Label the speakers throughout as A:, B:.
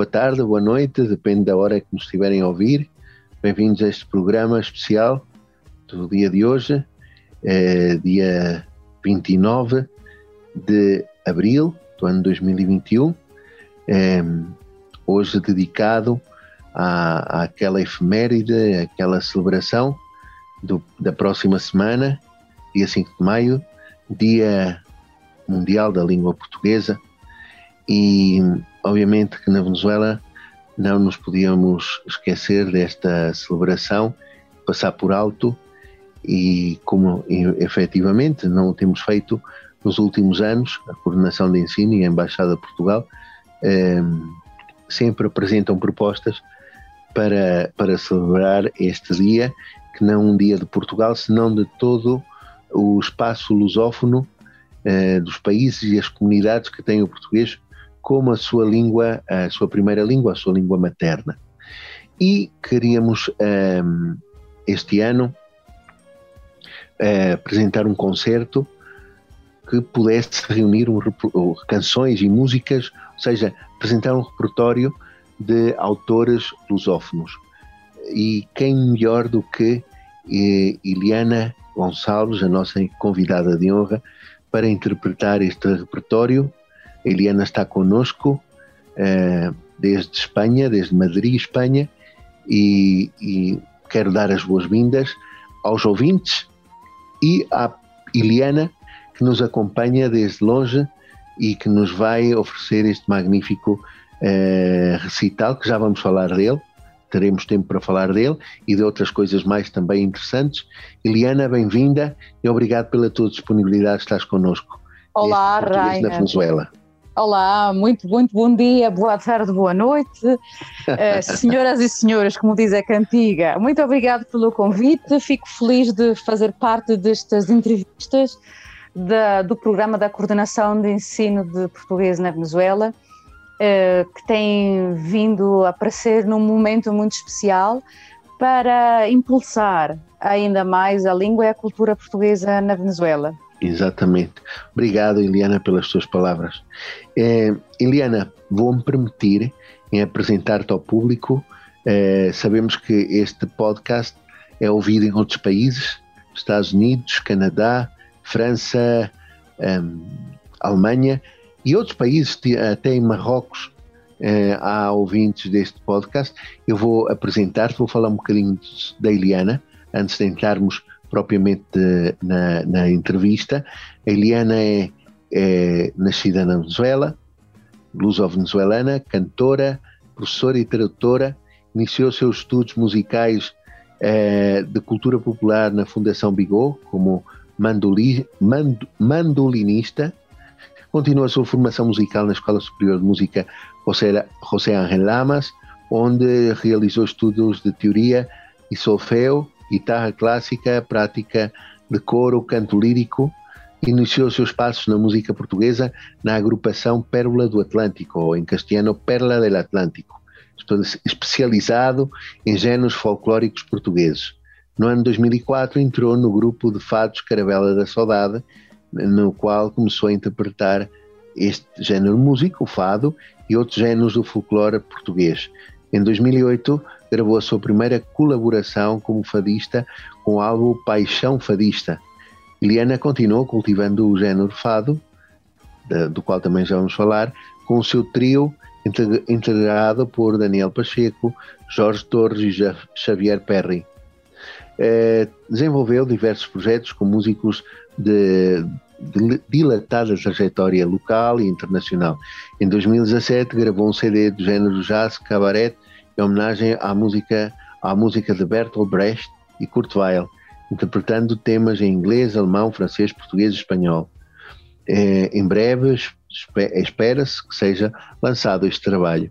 A: boa tarde, boa noite, depende da hora que nos estiverem a ouvir. Bem-vindos a este programa especial do dia de hoje, é dia 29 de abril do ano 2021. É, hoje dedicado à, àquela efeméride, àquela celebração do, da próxima semana, dia 5 de maio, Dia Mundial da Língua Portuguesa. E obviamente que na Venezuela não nos podíamos esquecer desta celebração, passar por alto e como efetivamente não temos feito nos últimos anos, a Coordenação de Ensino e a Embaixada de Portugal eh, sempre apresentam propostas para, para celebrar este dia, que não um dia de Portugal, senão de todo o espaço lusófono eh, dos países e as comunidades que têm o português como a sua língua, a sua primeira língua, a sua língua materna. E queríamos um, ehm, este ano uh, apresentar um concerto que pudesse reunir um, canções e músicas, ou seja, apresentar um repertório de autores lusófonos. E quem melhor do que eh, Iliana Gonçalves, a nossa convidada de honra, para interpretar este repertório Eliana está conosco uh, desde Espanha, desde Madrid, Espanha, e, e quero dar as boas-vindas aos ouvintes e à Eliana, que nos acompanha desde longe e que nos vai oferecer este magnífico uh, recital, que já vamos falar dele, teremos tempo para falar dele e de outras coisas mais também interessantes. Eliana, bem-vinda e obrigado pela tua disponibilidade, estás connosco.
B: Olá, Rainer.
A: Venezuela.
B: Olá, muito, muito bom dia, boa tarde, boa noite. Uh, senhoras e senhores, como diz a cantiga, muito obrigado pelo convite. Fico feliz de fazer parte destas entrevistas da, do programa da Coordenação de Ensino de Português na Venezuela, uh, que tem vindo a aparecer num momento muito especial para impulsar ainda mais a língua e a cultura portuguesa na Venezuela.
A: Exatamente. Obrigado, Eliana, pelas tuas palavras. É, Eliana, vou-me permitir em apresentar-te ao público. É, sabemos que este podcast é ouvido em outros países, Estados Unidos, Canadá, França, um, Alemanha e outros países, até em Marrocos é, há ouvintes deste podcast. Eu vou apresentar-te, vou falar um bocadinho da Eliana, antes de entrarmos propriamente na, na entrevista. A Eliana é, é nascida na Venezuela, luso-venezuelana, cantora, professora e tradutora, iniciou seus estudos musicais eh, de cultura popular na Fundação Bigot, como mandoli, mand, mandolinista, continua a sua formação musical na Escola Superior de Música José, José Ángel Lamas, onde realizou estudos de teoria e solfeu guitarra clássica, prática de coro, canto lírico, iniciou seus passos na música portuguesa na agrupação Pérola do Atlântico, ou em castelhano Perla del Atlântico, especializado em géneros folclóricos portugueses. No ano 2004 entrou no grupo de fados Caravela da Saudade, no qual começou a interpretar este género músico, o fado, e outros géneros do folclore português. Em 2008 gravou a sua primeira colaboração como fadista com o álbum Paixão Fadista. Eliana continuou cultivando o género fado, do qual também já vamos falar, com o seu trio integrado por Daniel Pacheco, Jorge Torres e Xavier Perry. Eh, desenvolveu diversos projetos com músicos de, de dilatada trajetória local e internacional. Em 2017 gravou um CD do género jazz, cabaret em homenagem à música, à música de Bertolt Brecht e Kurt Weill, interpretando temas em inglês, alemão, francês, português e espanhol. É, em breve, espera-se que seja lançado este trabalho.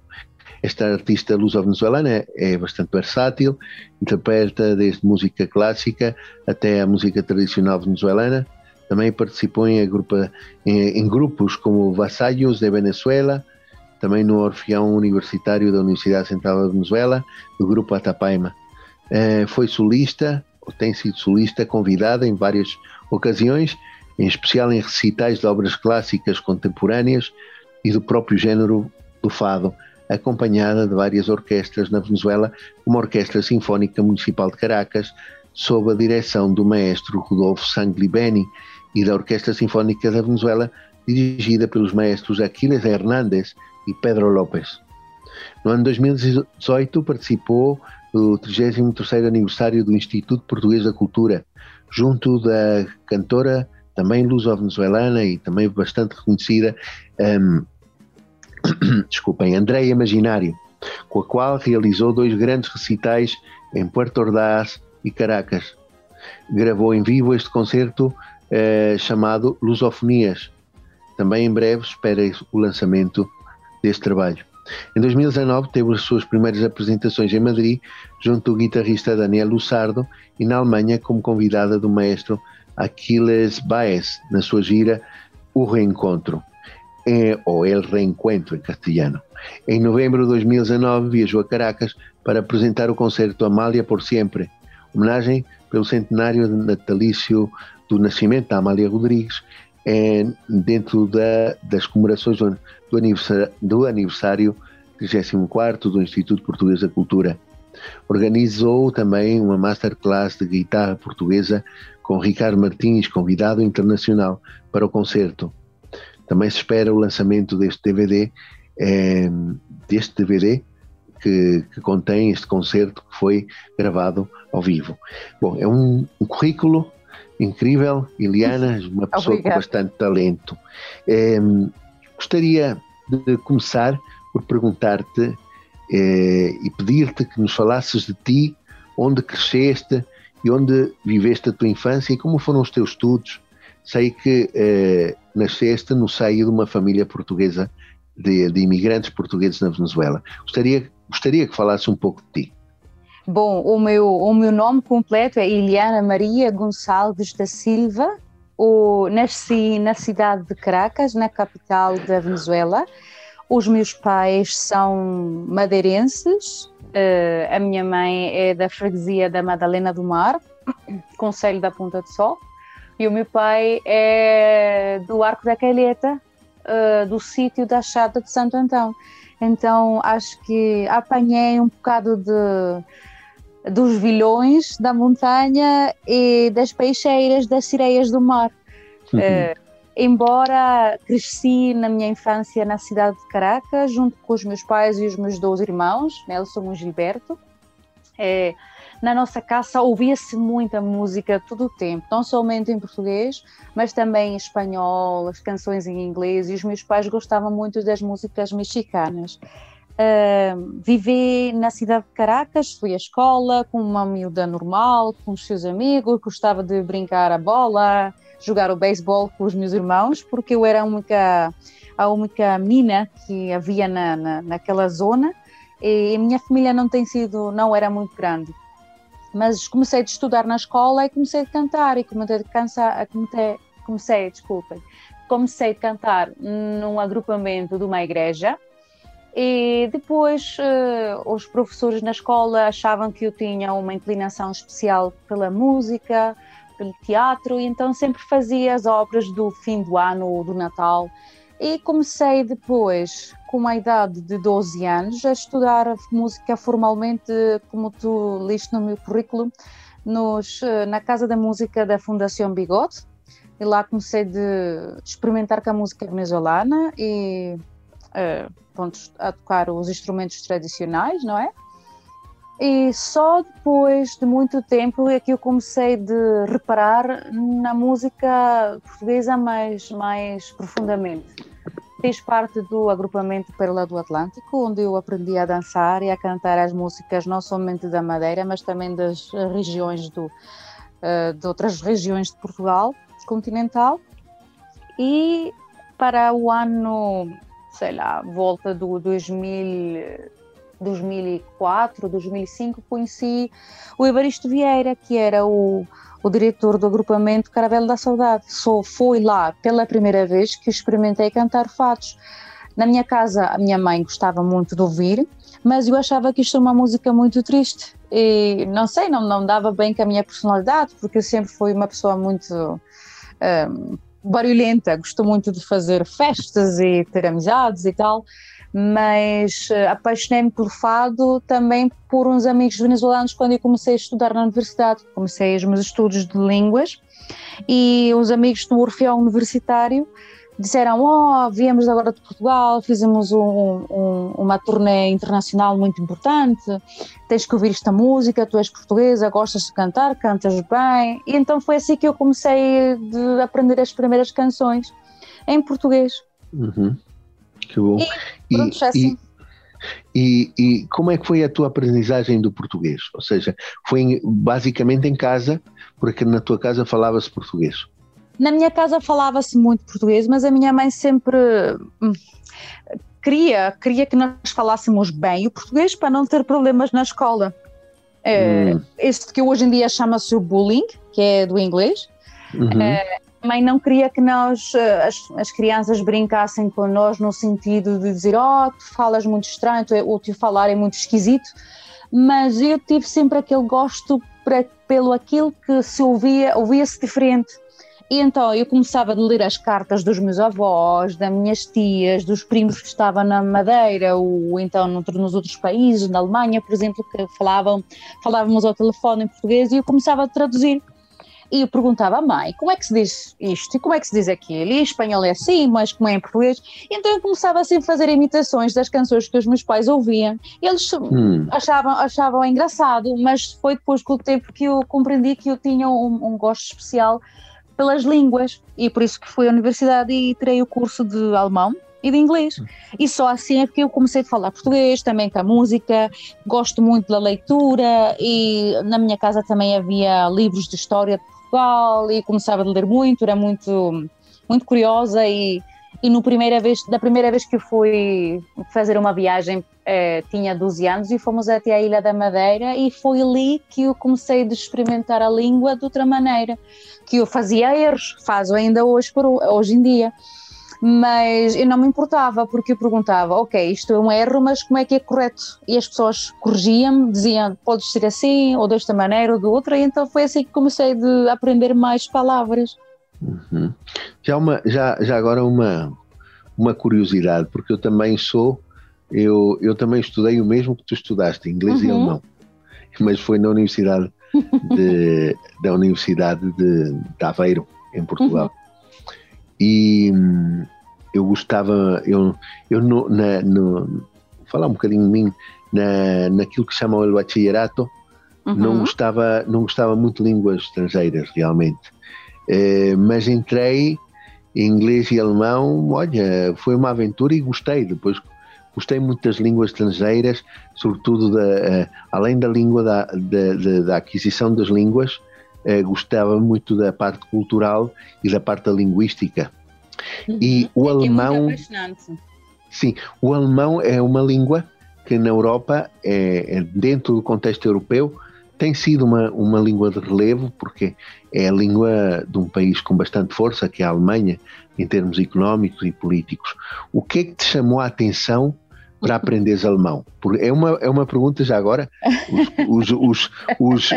A: Esta artista luso-venezuelana é, bastante versátil, interpreta desde música clássica até a música tradicional venezuelana. Também participou em, em, em grupos como Vassallos de Venezuela, também no Orfeão Universitário da Universidade Central da Venezuela, do grupo Atapaima. É, foi solista, ou tem sido solista, convidada em várias ocasiões, em especial em recitais de obras clássicas contemporâneas e do próprio género do fado, acompanhada de várias orquestras na Venezuela, como a Orquestra Sinfónica Municipal de Caracas, sob a direção do maestro Rodolfo Sanglibeni, e da Orquestra Sinfónica da Venezuela, dirigida pelos maestros Aquiles Hernández e Pedro López. No ano 2018 participou do 33º aniversário do Instituto Português da Cultura, junto da cantora também luso-venezuelana e também bastante reconhecida um, desculpem, Andréia Imaginário, com a qual realizou dois grandes recitais em Puerto Ordaz e Caracas. Gravou em vivo este concerto eh, chamado Lusofonias. Também em breve espera o lançamento deste trabalho. Em 2019 teve as suas primeiras apresentações em Madrid, junto ao guitarrista Daniel Lussardo, e na Alemanha como convidada do maestro Aquiles Baez, na sua gira O Reencontro eh, ou El Reencuentro em castelhano. Em novembro de 2019 viajou a Caracas para apresentar o concerto Amália por Sempre, homenagem pelo centenário natalício do nascimento da Amália Rodrigues, eh, dentro da, das comemorações do, do aniversário, do aniversário 34 do Instituto Português da Cultura. Organizou também uma masterclass de guitarra portuguesa com Ricardo Martins, convidado internacional para o concerto. Também se espera o lançamento deste DVD, é, deste DVD que, que, contém este concerto que foi gravado ao vivo. Bom, é um, um currículo incrível, Iliana, uma pessoa Obrigada. com bastante talento. É, gostaria de começar por perguntar-te é, e pedir-te que nos falasses de ti, onde cresceste e onde viveste a tua infância e como foram os teus estudos. Sei que eh, nasceste no seio de uma família portuguesa, de, de, imigrantes portugueses na Venezuela. Gostaria, gostaria que falasse um pouco de ti.
B: Bom, o meu, o meu nome completo é Iliana Maria Gonçalves da Silva. O, nasci na cidade de Caracas, na capital da Venezuela. Os meus pais são madeirenses. Uh, a minha mãe é da freguesia da Madalena do Mar, Conselho da Ponta de Sol e o meu pai é do Arco da Calheta, uh, do sítio da Chata de Santo Antão. Então acho que apanhei um bocado de, dos vilões da montanha e das peixeiras, das sereias do mar. Uhum. Uh, embora cresci na minha infância na cidade de Caracas, junto com os meus pais e os meus dois irmãos, Nelson e Gilberto. É, na nossa casa ouvia-se muita música todo o tempo, não somente em português, mas também em espanhol, as canções em inglês, e os meus pais gostavam muito das músicas mexicanas. Uh, vivi na cidade de Caracas, fui à escola com uma miúda normal, com os seus amigos, gostava de brincar a bola, jogar o beisebol com os meus irmãos, porque eu era a única, a única menina que havia na, na, naquela zona e a minha família não tem sido, não era muito grande. Mas comecei a estudar na escola e comecei a cantar e comecei a cantar, comecei, comecei, desculpem, comecei a cantar num agrupamento de uma igreja e depois uh, os professores na escola achavam que eu tinha uma inclinação especial pela música, pelo teatro, e então sempre fazia as obras do fim do ano ou do Natal. E comecei depois com a idade de 12 anos, a estudar música formalmente, como tu liste no meu currículo, nos, eh, na Casa da Música da Fundação Bigode. E lá comecei de experimentar com a música venezuelana e uh, pronto, a tocar os instrumentos tradicionais, não é? E só depois de muito tempo é que eu comecei de reparar na música portuguesa mais, mais profundamente. Fiz parte do agrupamento Pérola do Atlântico, onde eu aprendi a dançar e a cantar as músicas não somente da Madeira, mas também das regiões do, uh, de outras regiões de Portugal continental. E para o ano, sei lá, volta do 2000, 2004, 2005, conheci o Evaristo Vieira, que era o, o diretor do agrupamento Caravelo da Saudade. Só foi lá pela primeira vez que experimentei cantar fados. Na minha casa, a minha mãe gostava muito de ouvir, mas eu achava que isto é uma música muito triste e não sei, não, não dava bem com a minha personalidade, porque eu sempre fui uma pessoa muito um, barulhenta, gosto muito de fazer festas e ter amizades e tal, mas uh, apaixonei-me por fado também por uns amigos venezuelanos quando eu comecei a estudar na universidade, comecei os meus estudos de línguas e os amigos do Orfeão Universitário disseram: Oh, viemos agora de Portugal, fizemos um, um, uma turnê internacional muito importante, tens que ouvir esta música, tu és portuguesa, gostas de cantar, cantas bem. E então foi assim que eu comecei a aprender as primeiras canções em português.
A: Uhum. Que bom.
B: E, pronto, e, assim.
A: e, e, como é que foi a tua aprendizagem do português? Ou seja, foi basicamente em casa, porque na tua casa falava-se português.
B: Na minha casa falava-se muito português, mas a minha mãe sempre hum, queria, queria que nós falássemos bem o português para não ter problemas na escola. É, hum. Este que hoje em dia chama-se o bullying, que é do inglês. Uhum. É, a mãe não queria que nós, eh, as, as crianças, brincassem com nós no sentido de dizer: Oh, tu falas muito estranho, tu, o teu falar é muito esquisito. Mas eu tive sempre aquele gosto para, pelo aquilo que se ouvia, ouvia-se diferente. E então eu começava a ler as cartas dos meus avós, das minhas tias, dos primos que estavam na Madeira, ou então nos outros países, na Alemanha, por exemplo, que falavam, falávamos ao telefone em português e eu começava a traduzir. E eu perguntava à mãe, como é que se diz isto e como é que se diz aquilo? E em espanhol é assim, mas como é em português? E então eu começava assim a fazer imitações das canções que os meus pais ouviam. Eles hum. achavam, achavam engraçado, mas foi depois com o tempo que eu compreendi que eu tinha um, um gosto especial pelas línguas e por isso que fui à universidade e tirei o curso de alemão e de inglês. E só assim é que eu comecei a falar português, também com a música, gosto muito da leitura e na minha casa também havia livros de história de Portugal e começava a ler muito, era muito, muito curiosa e, e no primeira vez, da primeira vez que fui fazer uma viagem eh, tinha 12 anos e fomos até a Ilha da Madeira e foi ali que eu comecei a experimentar a língua de outra maneira que eu fazia erros, faço ainda hoje, por, hoje em dia. Mas eu não me importava, porque eu perguntava: ok, isto é um erro, mas como é que é correto? E as pessoas corrigiam-me, diziam: podes ser assim, ou desta maneira, ou de outra, e então foi assim que comecei a aprender mais palavras.
A: Uhum. Já, uma, já, já agora uma, uma curiosidade, porque eu também sou, eu, eu também estudei o mesmo que tu estudaste, inglês uhum. e alemão, mas foi na Universidade de, da Universidade de, de, Aveiro, em Portugal. Uhum. E hum, eu gostava, eu, eu no, na, no, falar um bocadinho de mim, na, naquilo que chamam o bachillerato, uhum. não, gostava, não gostava muito de línguas estrangeiras, realmente. Eh, mas entrei em inglês e alemão, olha, foi uma aventura e gostei. Depois gostei muito das línguas estrangeiras, sobretudo da, uh, além da língua da, da, da aquisição das línguas, uh, gostava muito da parte cultural e da parte da linguística. Uhum. E o é alemão. É sim, o alemão é uma língua que na Europa, é, é, dentro do contexto europeu, tem sido uma, uma língua de relevo, porque é a língua de um país com bastante força, que é a Alemanha, em termos económicos e políticos. O que é que te chamou a atenção para aprenderes alemão? É uma, é uma pergunta já agora. Os, os, os,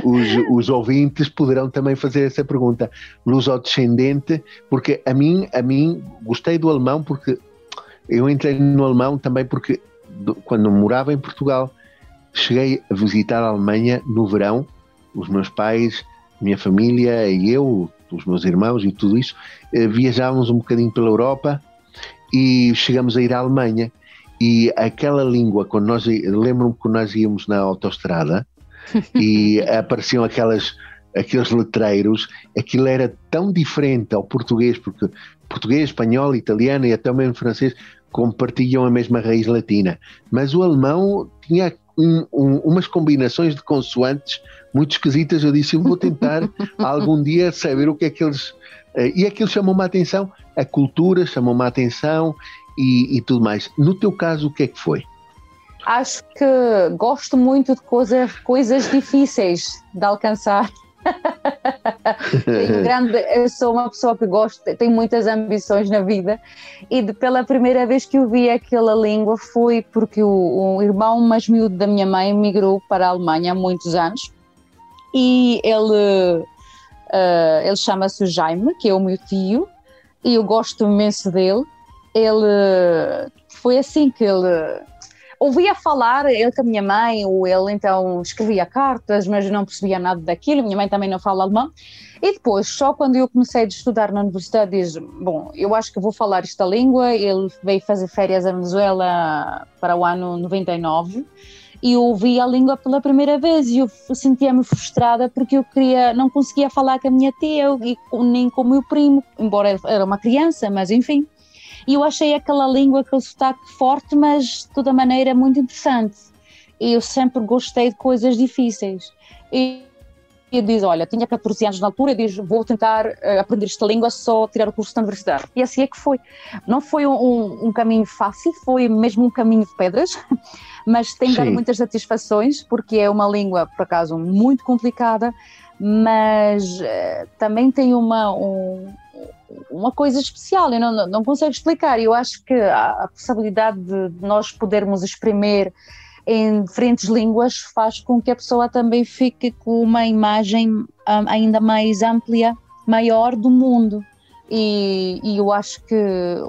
A: os, ouvintes poderão também fazer essa pergunta. Luso-descendente, porque a mim, a mim gostei do alemão porque eu entrei no alemão também porque quando morava em Portugal cheguei a visitar a Alemanha no verão. Os meus pais, minha família e eu, os meus irmãos e tudo isso, eh, viajávamos um bocadinho pela Europa e chegamos a ir à Alemanha e aquela língua, quando nós lembro-me que nós íamos na autoestrada e apareciam aquelas aqueles letreiros, aquilo era tão diferente ao português, porque português, espanhol, italiano e até mesmo francês compartilham a mesma raiz latina. Mas o alemão tinha um, um, umas combinações de consoantes muito esquisitas. Eu disse, eu vou tentar algum dia saber o que é que eles. Eh, e aquilo chamou-me a atenção, a cultura chamou-me a atenção e, e tudo mais. No teu caso, o que é que foi?
B: Acho que gosto muito de coisa, coisas difíceis de alcançar. grande, eu sou uma pessoa que gosto, tenho muitas ambições na vida e de, pela primeira vez que eu vi aquela língua foi porque o, o irmão mais miúdo da minha mãe migrou para a Alemanha há muitos anos e ele, uh, ele chama-se Jaime, que é o meu tio, e eu gosto imenso dele. Ele foi assim que ele ouvia falar, ele com a minha mãe, ou ele então escrevia cartas, mas não percebia nada daquilo, minha mãe também não fala alemão. E depois, só quando eu comecei a estudar na universidade, diz, bom, eu acho que vou falar esta língua, ele veio fazer férias à Venezuela para o ano 99, e eu ouvi a língua pela primeira vez e eu sentia-me frustrada porque eu queria, não conseguia falar com a minha tia nem com o meu primo, embora era uma criança, mas enfim. E eu achei aquela língua, aquele sotaque forte, mas de toda maneira muito interessante. E eu sempre gostei de coisas difíceis. E e diz, olha, tinha 14 anos na altura e diz, vou tentar uh, aprender esta língua só tirar o curso da universidade. E assim é que foi. Não foi um, um caminho fácil, foi mesmo um caminho de pedras, mas tem dado muitas satisfações, porque é uma língua, por acaso, muito complicada, mas uh, também tem uma, um, uma coisa especial, eu não, não consigo explicar. Eu acho que a, a possibilidade de nós podermos exprimir em diferentes línguas faz com que a pessoa também fique com uma imagem um, ainda mais ampla, maior do mundo. E, e, eu acho que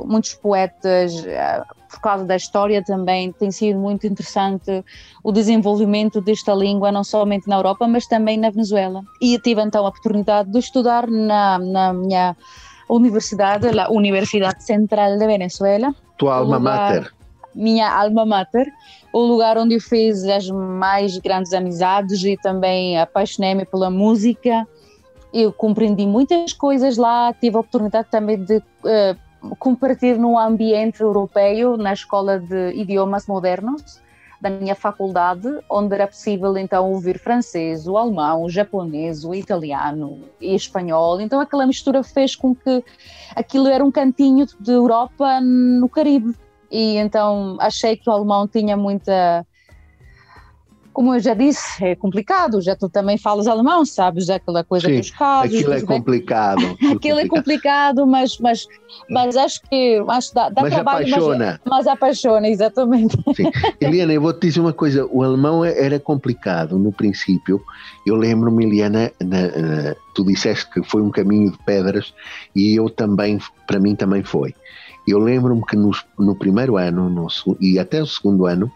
B: muitos poetas, uh, por causa da história também, tem sido muito interessante o desenvolvimento desta língua, não somente na Europa, mas também na Venezuela. E tive então a oportunidade de estudar na, na minha universidade, a Universidade Central de Venezuela.
A: Tua alma mater
B: minha alma mater, o lugar onde eu fiz as mais grandes amizades e também apaixonei-me pela música. Eu compreendi muitas coisas lá, tive a oportunidade também de uh, compartilhar no ambiente europeu, na escola de idiomas modernos da minha faculdade, onde era possível então ouvir francês, o alemão, o japonês, o italiano e espanhol. Então aquela mistura fez com que aquilo era um cantinho de Europa no Caribe e então achei que o alemão tinha muita. Como eu já disse, é complicado, já tu também falas alemão, sabes, aquela coisa
A: Sim,
B: dos casos.
A: Aquilo é complicado.
B: aquilo é complicado, mas, mas, mas acho que acho dá, dá
A: mas
B: trabalho.
A: Apaixona.
B: Mas, mas apaixona, exatamente.
A: Sim. Eliana, eu vou te dizer uma coisa: o alemão era complicado no princípio. Eu lembro-me, Eliana, na, na, tu disseste que foi um caminho de pedras e eu também, para mim também foi. Eu lembro-me que no, no, primeiro ano no, e até o segundo ano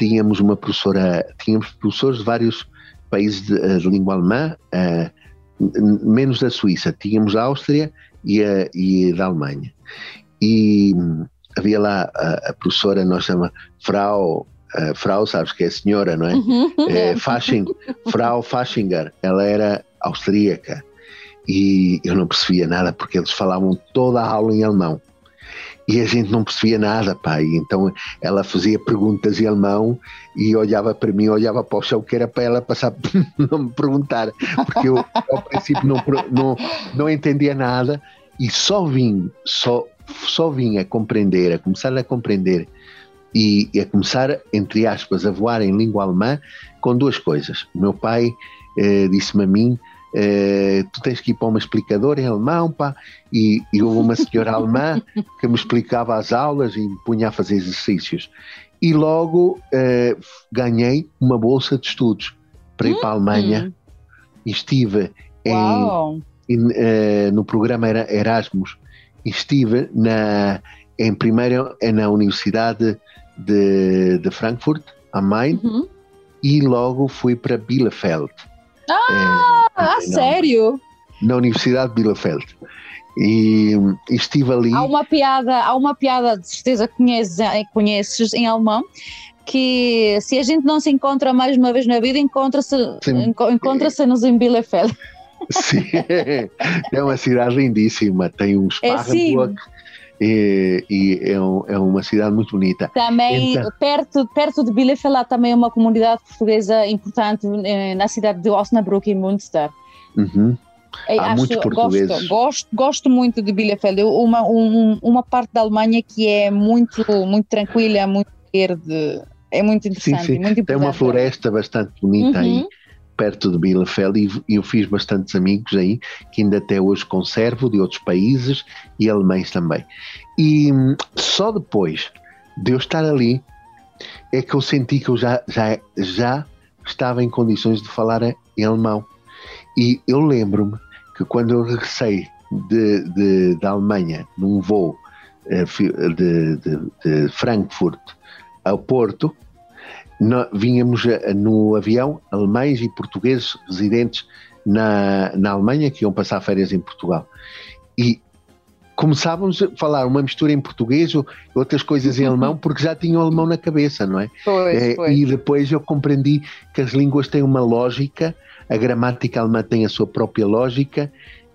A: tínhamos uma professora, tínhamos professores de vários países de, eh, de língua alemã, uh, menos da Suíça. Tínhamos a Áustria e a, e da Alemanha. E hum, havia lá a, a professora, nós chamamos Frau, uh, Frau, sabes que é a senhora, não é?
B: Uhum.
A: é Fasching, Frau Faschinger, ela era austríaca e eu não percebia nada porque eles falavam toda a aula em alemão e a gente não percebia nada, pai. Então ela fazia perguntas em alemão e olhava para mim, olhava para o chão, que era para ela passar, não me perguntar, porque eu ao princípio não, não, não entendia nada e só vim, só, só vim a compreender, a começar a compreender e, e a começar, entre aspas, a voar em língua alemã com duas coisas. O meu pai eh, disse-me a mim Uh, tu tens que ir para uma explicadora em alemão, pá, e, e houve uma senhora alemã que me explicava as aulas e me punha a fazer exercícios. E logo uh, ganhei uma bolsa de estudos para ir para a Alemanha
B: hum.
A: e estive em, em, uh, no programa Erasmus e estive na, em primeiro na Universidade de, de Frankfurt, am Main,
B: uhum.
A: e logo fui para Bielefeld.
B: Ah! Ah, sério?
A: Na Universidade de Bielefeld. E, e, estive ali.
B: Há uma piada, há uma piada, de certeza conheces, eh, conheces em alemão, que se a gente não se encontra mais uma vez na vida, encontra-se encontra-se-nos em Bielefeld.
A: Sim, é uma cidade lindíssima, tem um Sparrenburg. É, e, e é, um, é, uma cidade muito bonita.
B: Também então, perto, perto de Bielefeld há também uma comunidade portuguesa importante eh, na cidade de Osnabrück, em Münster.
A: Uhum. Há Acho, muitos portugueses.
B: Gosto, gosto, gosto muito de Bielefeld. Uma, um, uma parte da Alemanha que é muito, muito tranquila, muito verde. É muito interessante. Sim, sim. Muito
A: Tem uma floresta bastante bonita uhum. aí perto de Bielefeld e eu fiz bastantes amigos aí que ainda até hoje conservo de outros países e alemães também. E hum, só depois de eu estar ali é que eu senti que eu já, já, já estava em condições de falar em alemão. E eu lembro-me que quando eu regressei de, de, da Alemanha num voo eh, de, de, de Frankfurt ao Porto, no, vínhamos no avião alemães e portugueses residentes na, na Alemanha que iam passar férias em Portugal. E começávamos a falar uma mistura em português ou outras coisas em alemão porque já tinham alemão na cabeça, não é?
B: Pois, é pois.
A: E depois eu compreendi que as línguas têm uma lógica, a gramática alemã tem a sua própria lógica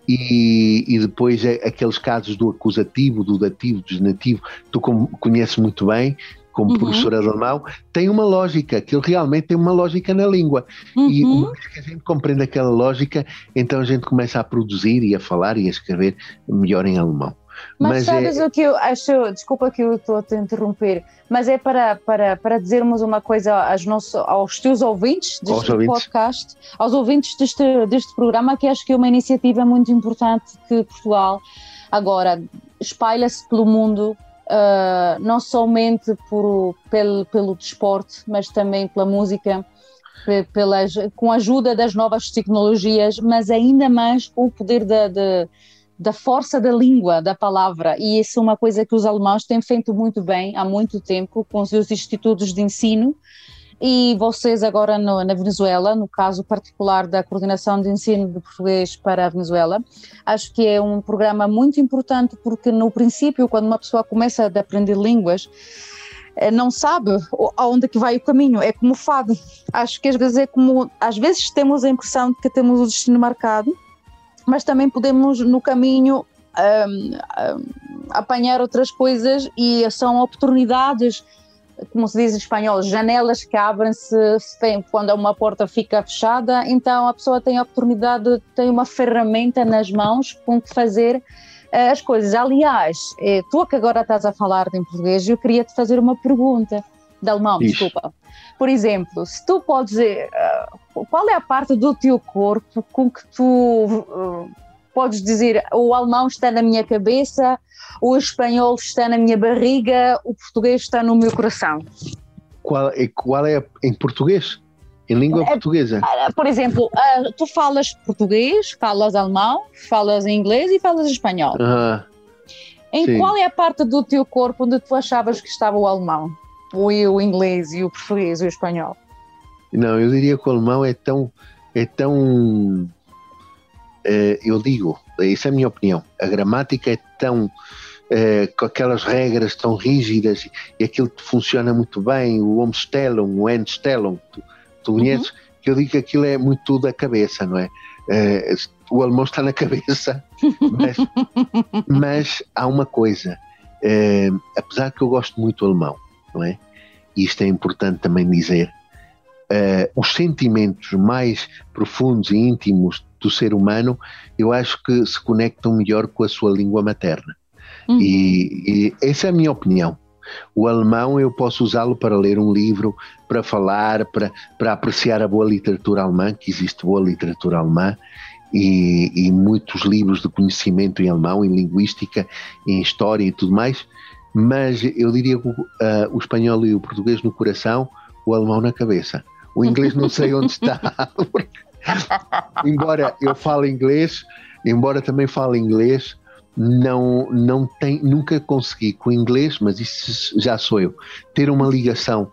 A: e, e, depois é aqueles casos do acusativo, do dativo, do genitivo, tu conheces muito bem, como uhum. professora de alemão, tem uma lógica, que ele realmente tem uma lógica na língua. Uhum. E uma vez que a gente compreende aquela lógica, então a gente começa a produzir e a falar e a escrever melhor em alemão.
B: Mas, mas sabes é... o que eu acho, desculpa que eu estou a te interromper, mas é para, para, para dizermos uma coisa aos, nossos, aos teus ouvintes deste aos podcast, ouvintes. aos ouvintes deste, deste programa, que acho que é uma iniciativa muito importante que Portugal agora espalha-se pelo mundo uh, não somente por, pelo, pelo desporto, mas também pela música, pelas, com a ajuda das novas tecnologias, mas ainda mais com o poder da, da, da força da língua, da palavra. E isso é uma coisa que os alemães têm feito muito bem há muito tempo com os seus institutos de ensino e vocês agora no, na Venezuela, no caso particular da coordenação de ensino de português para a Venezuela, acho que é um programa muito importante porque no princípio, quando uma pessoa começa a aprender línguas, eh, não sabe aonde que vai o caminho, é como o fado. Acho que às vezes é como, às vezes temos a impressão de que temos o destino marcado, mas também podemos no caminho um, um, apanhar outras coisas e são oportunidades como se diz em espanhol, janelas que abrem-se quando uma porta fica fechada, então a pessoa tem a oportunidade, tem uma ferramenta nas mãos com que fazer uh, as coisas. Aliás, eh, tu que agora estás a falar em português, eu queria te fazer uma pergunta, de alemão, Ixi. desculpa. Por exemplo, se tu podes dizer, uh, qual é a parte do teu corpo com que tu podes dizer o alemão está na minha cabeça, o espanhol está na minha barriga, o português está no meu coração.
A: Qual é, qual é em português? Em língua é, portuguesa?
B: Por exemplo, uh, tu falas português, falas alemão, falas inglês e falas espanhol. Em sim. qual é a parte do teu corpo onde tu achavas que estava o alemão? O, o inglês e o português e o espanhol?
A: Não, eu diria que o alemão é tão, é tão eu digo, essa é a minha opinião, a gramática é tão eh, com aquelas regras tão rígidas e aquilo que funciona muito bem, o Omstellung, o Endstellung, tu, tu uhum. conheces, que eu digo que aquilo é muito da cabeça, não é? Eh, o alemão está na cabeça, mas, mas há uma coisa, apesar que eu gosto muito do alemão, não é? E isto é importante também dizer, os sentimentos mais profundos e íntimos do ser humano, eu acho que se conectam melhor com a sua língua materna. Uhum. E, e, essa é a minha opinião. O alemão eu posso usá-lo para ler um livro, para falar, para, para apreciar a boa literatura alemã, que existe boa literatura alemã, e, e muitos livros de conhecimento em alemão, em linguística, em história e tudo mais, mas eu diria que uh, o espanhol e o português no coração, o alemão na cabeça. O inglês não sei onde está, embora eu fale inglês, embora também fale inglês, não, não tem, nunca consegui com o inglês, mas isso já sou eu, ter uma ligação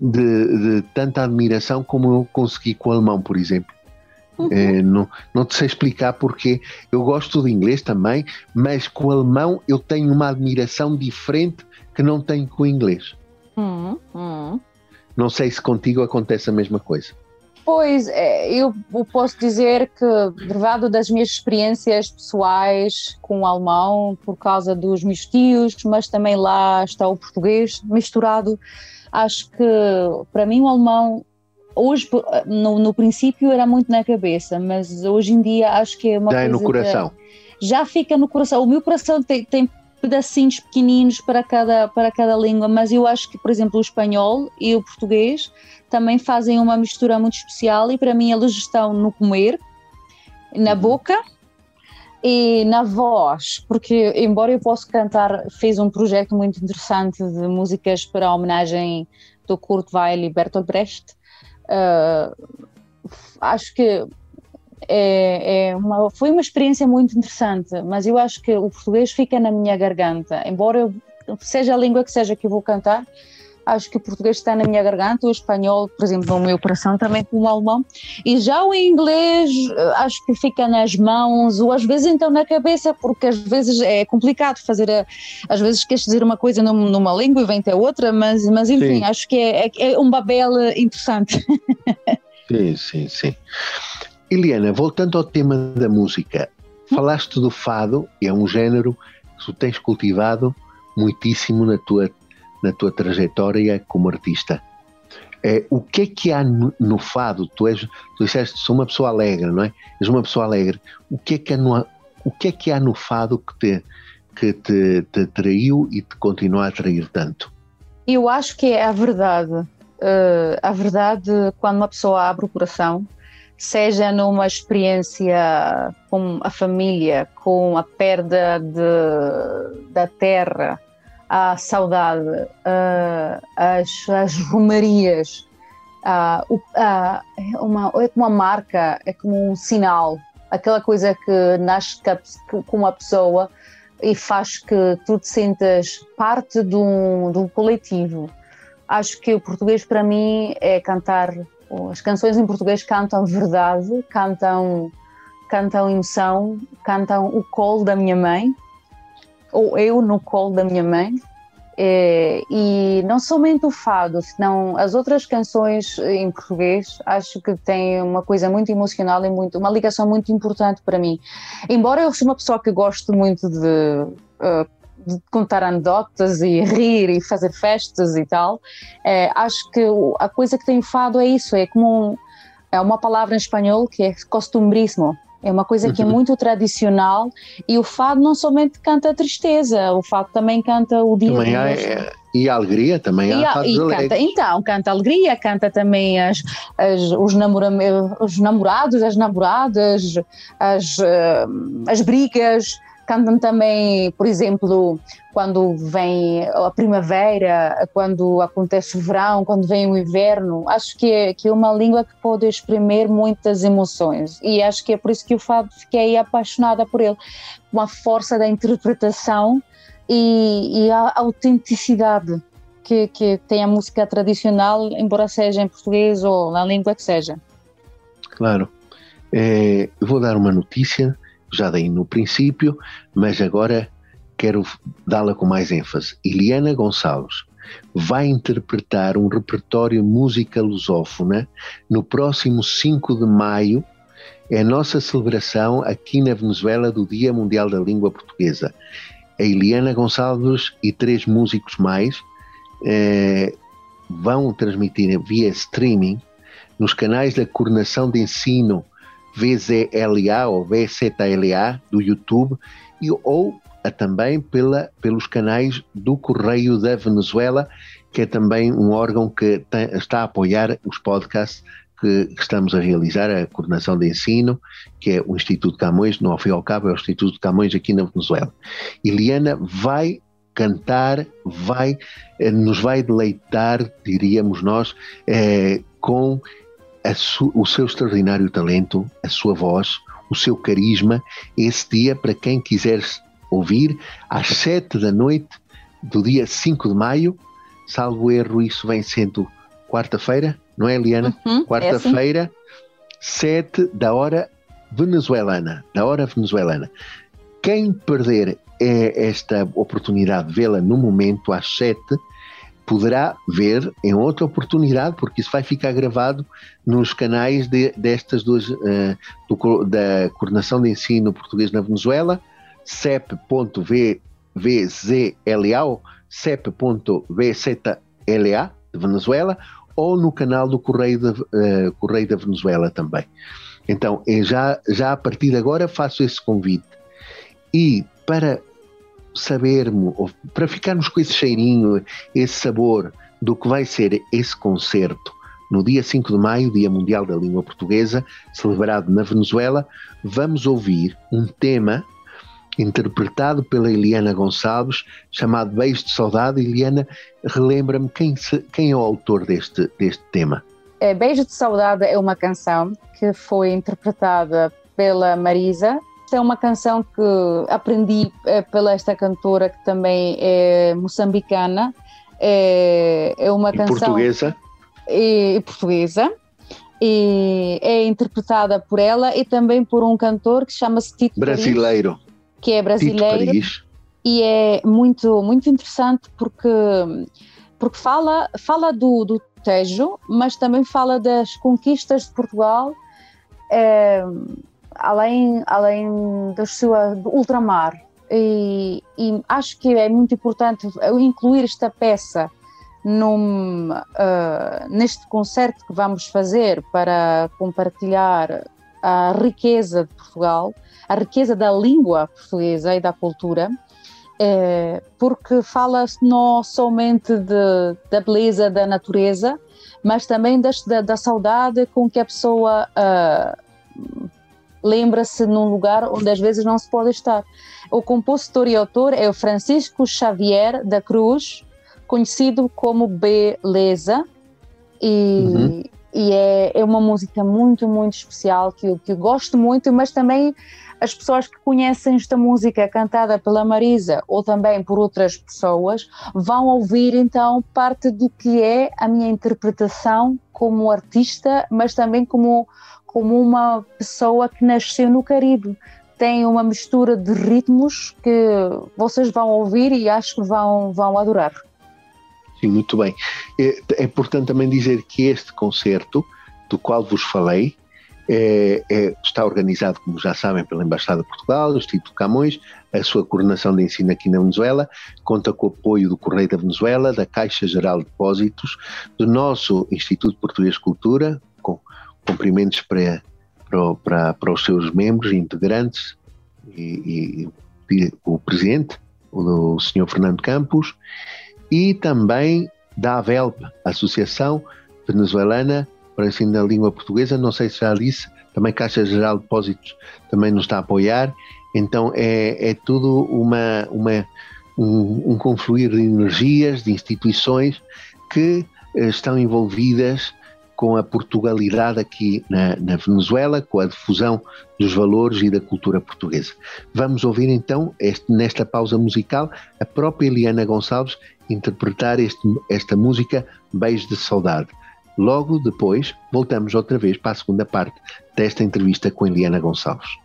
A: de, de tanta admiração como eu consegui com o alemão, por exemplo. Uhum. É, não, não te sei explicar porque eu gosto de inglês também, mas com o alemão eu tenho uma admiração diferente que não tenho com o inglês.
B: Uhum.
A: Não sei se contigo acontece a mesma coisa.
B: Pois, é, eu posso dizer que, derivado das minhas experiências pessoais com o alemão, por causa dos meus tios, mas também lá está o português misturado, acho que para mim o alemão, hoje, no, no princípio era muito na cabeça, mas hoje em dia acho que é uma
A: já
B: coisa.
A: Já é no coração.
B: já fica no coração. O meu coração tem, tem pedacinhos pequeninos para cada, para cada língua, mas eu acho que, por exemplo, o espanhol e o português também fazem uma mistura muito especial e para mim eles estão no comer, na uhum. boca e na voz, porque embora eu possa cantar, fez um projeto muito interessante de músicas para a homenagem do Kurt Weill e Bertolt Brecht, uh, acho que é, é uma, foi uma experiência muito interessante, mas eu acho que o português fica na minha garganta, embora eu, seja a língua que seja que eu vou cantar, acho que o português está na minha garganta, o espanhol, por exemplo, no meu coração também com o alemão, e já o inglês acho que fica nas mãos, ou às vezes então na cabeça, porque às vezes é complicado fazer, a, às vezes queres dizer uma coisa numa língua e vem até outra, mas, mas enfim, sim. acho que é, é, é um babel interessante.
A: sim, sim, sim. Eliana, voltando ao tema da música, falaste do fado, é um género que tu tens cultivado muitíssimo na tua na tua trajetória como artista. É, o que é que há no, no, fado? Tu, és, tu disseste, sou uma pessoa alegre, não é? És uma pessoa alegre. O que é que há no, o que é que há no fado que te, que te, te atraiu e te continua a atrair tanto?
B: Eu acho que é a verdade. Uh, a verdade, quando uma pessoa abre o coração, seja numa experiência com a família, com a perda de, da terra, a saudade, uh, as, as romarias, uh, uh, uma, é como uma marca, é como um sinal, aquela coisa que nasce com uma pessoa e faz que tu te sintas parte de um, de um coletivo. Acho que o português para mim é cantar, as canções em português cantam verdade, cantam, cantam emoção, cantam o colo da minha mãe, ou eu no colo da minha mãe. É, e não somente o fado, senão as outras canções em português, acho que têm uma coisa muito emocional e muito, uma ligação muito importante para mim. Embora eu seja uma pessoa que goste muito de, uh, contar anedotas e rir e fazer festas e tal, é, acho que a coisa que tem o fado é isso, é como um, é uma palavra em espanhol que é costumbrismo, é uma coisa que é uhum. muito tradicional e o fado não somente canta a tristeza, o fado também canta o dia
A: também há, é, e a alegria também
B: e,
A: há
B: e canta, então canta a alegria canta também as, as os, namora, os namorados as namoradas as, uh, as brigas cantam também, por exemplo, quando vem a primavera, quando acontece o verão, quando vem o inverno. Acho que é, que é uma língua que pode exprimir muitas emoções e acho que é por isso que eu fiquei apaixonada por ele. Uma força da interpretação e, e a autenticidade que, que tem a música tradicional, embora seja em português ou na língua que seja.
A: Claro. É, vou dar uma notícia já dei no princípio, mas agora quero dá-la com mais ênfase. Eliana Gonçalves vai interpretar um repertório música lusófona no próximo 5 de maio. É a nossa celebração aqui na Venezuela do Dia Mundial da Língua Portuguesa. A Gonçalves e três músicos mais eh, vão transmitir via streaming nos canais da Coordenação de Ensino VZLA ou VZLA do YouTube e, ou a, também pela, pelos canais do Correio da Venezuela, que é também um órgão que tem, está a apoiar os podcasts que, que, estamos a realizar, a coordenação de ensino, que é o Instituto Camões, no ao fim e ao cabo é o Instituto Camões aqui na Venezuela. Eliana vai cantar, vai, eh, nos vai deleitar, diríamos nós, eh, com su, o seu extraordinário talento, a sua voz, o seu carisma, esse dia, para quem quiser ouvir, às sete da noite do dia 5 de maio, salvo erro, isso vem sendo quarta-feira, não é, Eliana?
B: Uhum, é
A: quarta-feira, é assim. sete da hora venezuelana, da hora venezuelana. Quem perder é esta oportunidade de vê-la no momento às sete, poderá ver em outra oportunidade, porque isso vai ficar gravado nos canais de, destas duas, uh, do, da Coordenação de Ensino Português na Venezuela, cep.vzla, cep.vzla de Venezuela, ou no canal do Correio da, uh, Correio da Venezuela também. Então, já, já a partir de agora faço esse convite. E para sabermos, para ficarmos com esse cheirinho, esse sabor do que vai ser esse concerto no dia 5 de maio, Dia Mundial da Língua Portuguesa, celebrado na Venezuela, vamos ouvir um tema interpretado pela Eliana Gonçalves, chamado Beijo de Saudade. Eliana, relembra-me quem, quem é o autor deste, deste tema.
B: É, Beijo de Saudade é uma canção que foi interpretada pela Marisa. É uma canção que aprendi é, pela esta cantora que também é moçambicana. É, é uma
A: e
B: canção
A: portuguesa.
B: E, e portuguesa e é interpretada por ela e também por um cantor que chama-se Tito
A: brasileiro
B: Paris, que é brasileiro e é muito muito interessante porque porque fala fala do, do Tejo mas também fala das conquistas de Portugal é, além além da sua ultramar. E, e acho que é muito importante incluir esta peça num, uh, neste concerto que vamos fazer para compartilhar a riqueza de Portugal, a riqueza da língua portuguesa e da cultura, é, porque fala não somente de, da beleza da natureza, mas também da, da saudade com que a pessoa uh, lembra-se num lugar onde às vezes não se pode estar. O compositor e autor é o Francisco Xavier da Cruz, conhecido como Beleza, e, uhum. e é, é uma música muito, muito especial que eu, que eu gosto muito, mas também as pessoas que conhecem esta música cantada pela Marisa ou também por outras pessoas vão ouvir então parte do que é a minha interpretação como artista, mas também como, como uma pessoa que nasceu no Caribe. Tem uma mistura de ritmos que vocês vão ouvir e acho que vão, vão adorar.
A: Sim, muito bem. É, é importante também dizer que este concerto, do qual vos falei, é, é, está organizado, como já sabem, pela Embaixada de Portugal, o Instituto Camões, a sua coordenação de ensino aqui na Venezuela, conta com o apoio do Correio da Venezuela, da Caixa Geral de Depósitos, do nosso Instituto Português de Cultura, cumprimentos para, para, para, para os seus membros e integrantes, e, e, o presidente, o, Sr. Fernando Campos, e também da AVELP, Associação Venezuelana para Ensino da Língua Portuguesa, não sei se já disse, também Caixa Geral de Depósitos também nos está a apoiar, então é, é tudo uma, uma, um, um confluir de energias, de instituições que eh, estão envolvidas com a Portugalidade aqui na, na, Venezuela, com a difusão dos valores e da cultura portuguesa. Vamos ouvir então, este, nesta pausa musical, a própria Eliana Gonçalves interpretar este, esta música Beijo de Saudade. Logo depois, voltamos outra vez para a segunda parte desta entrevista com Eliana Gonçalves.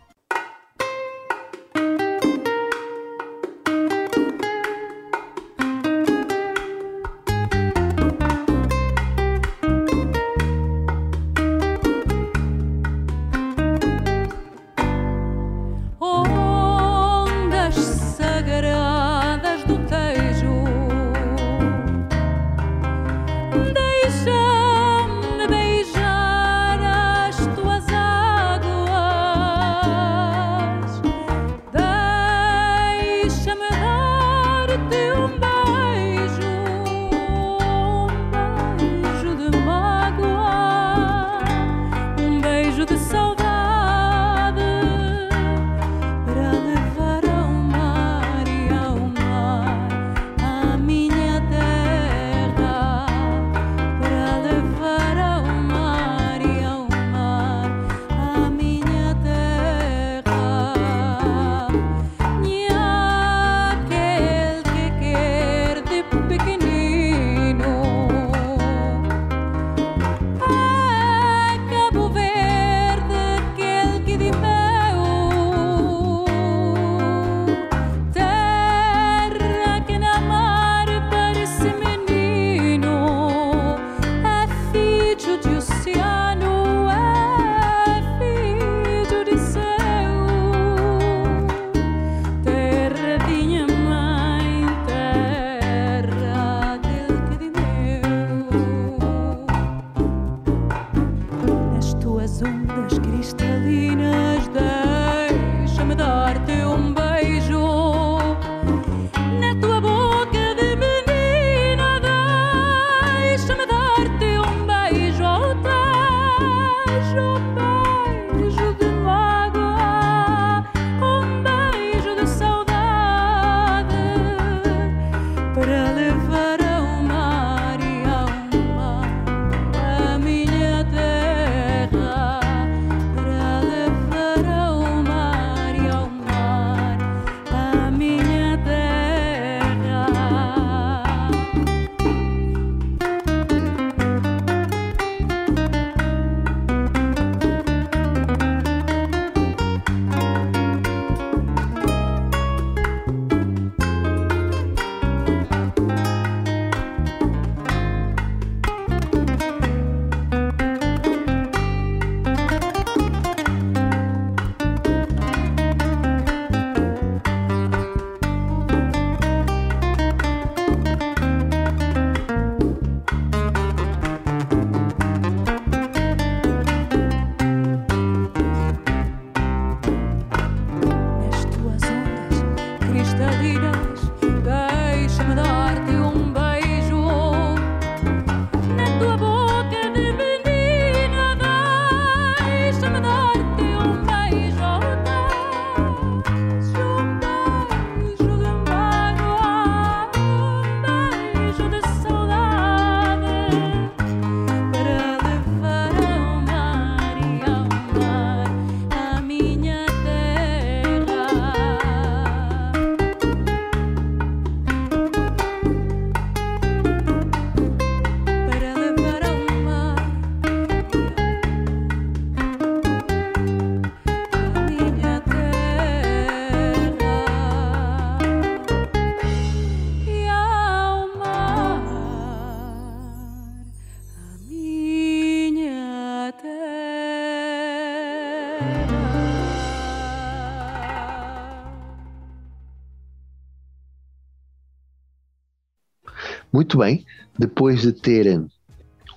A: Bem, depois de terem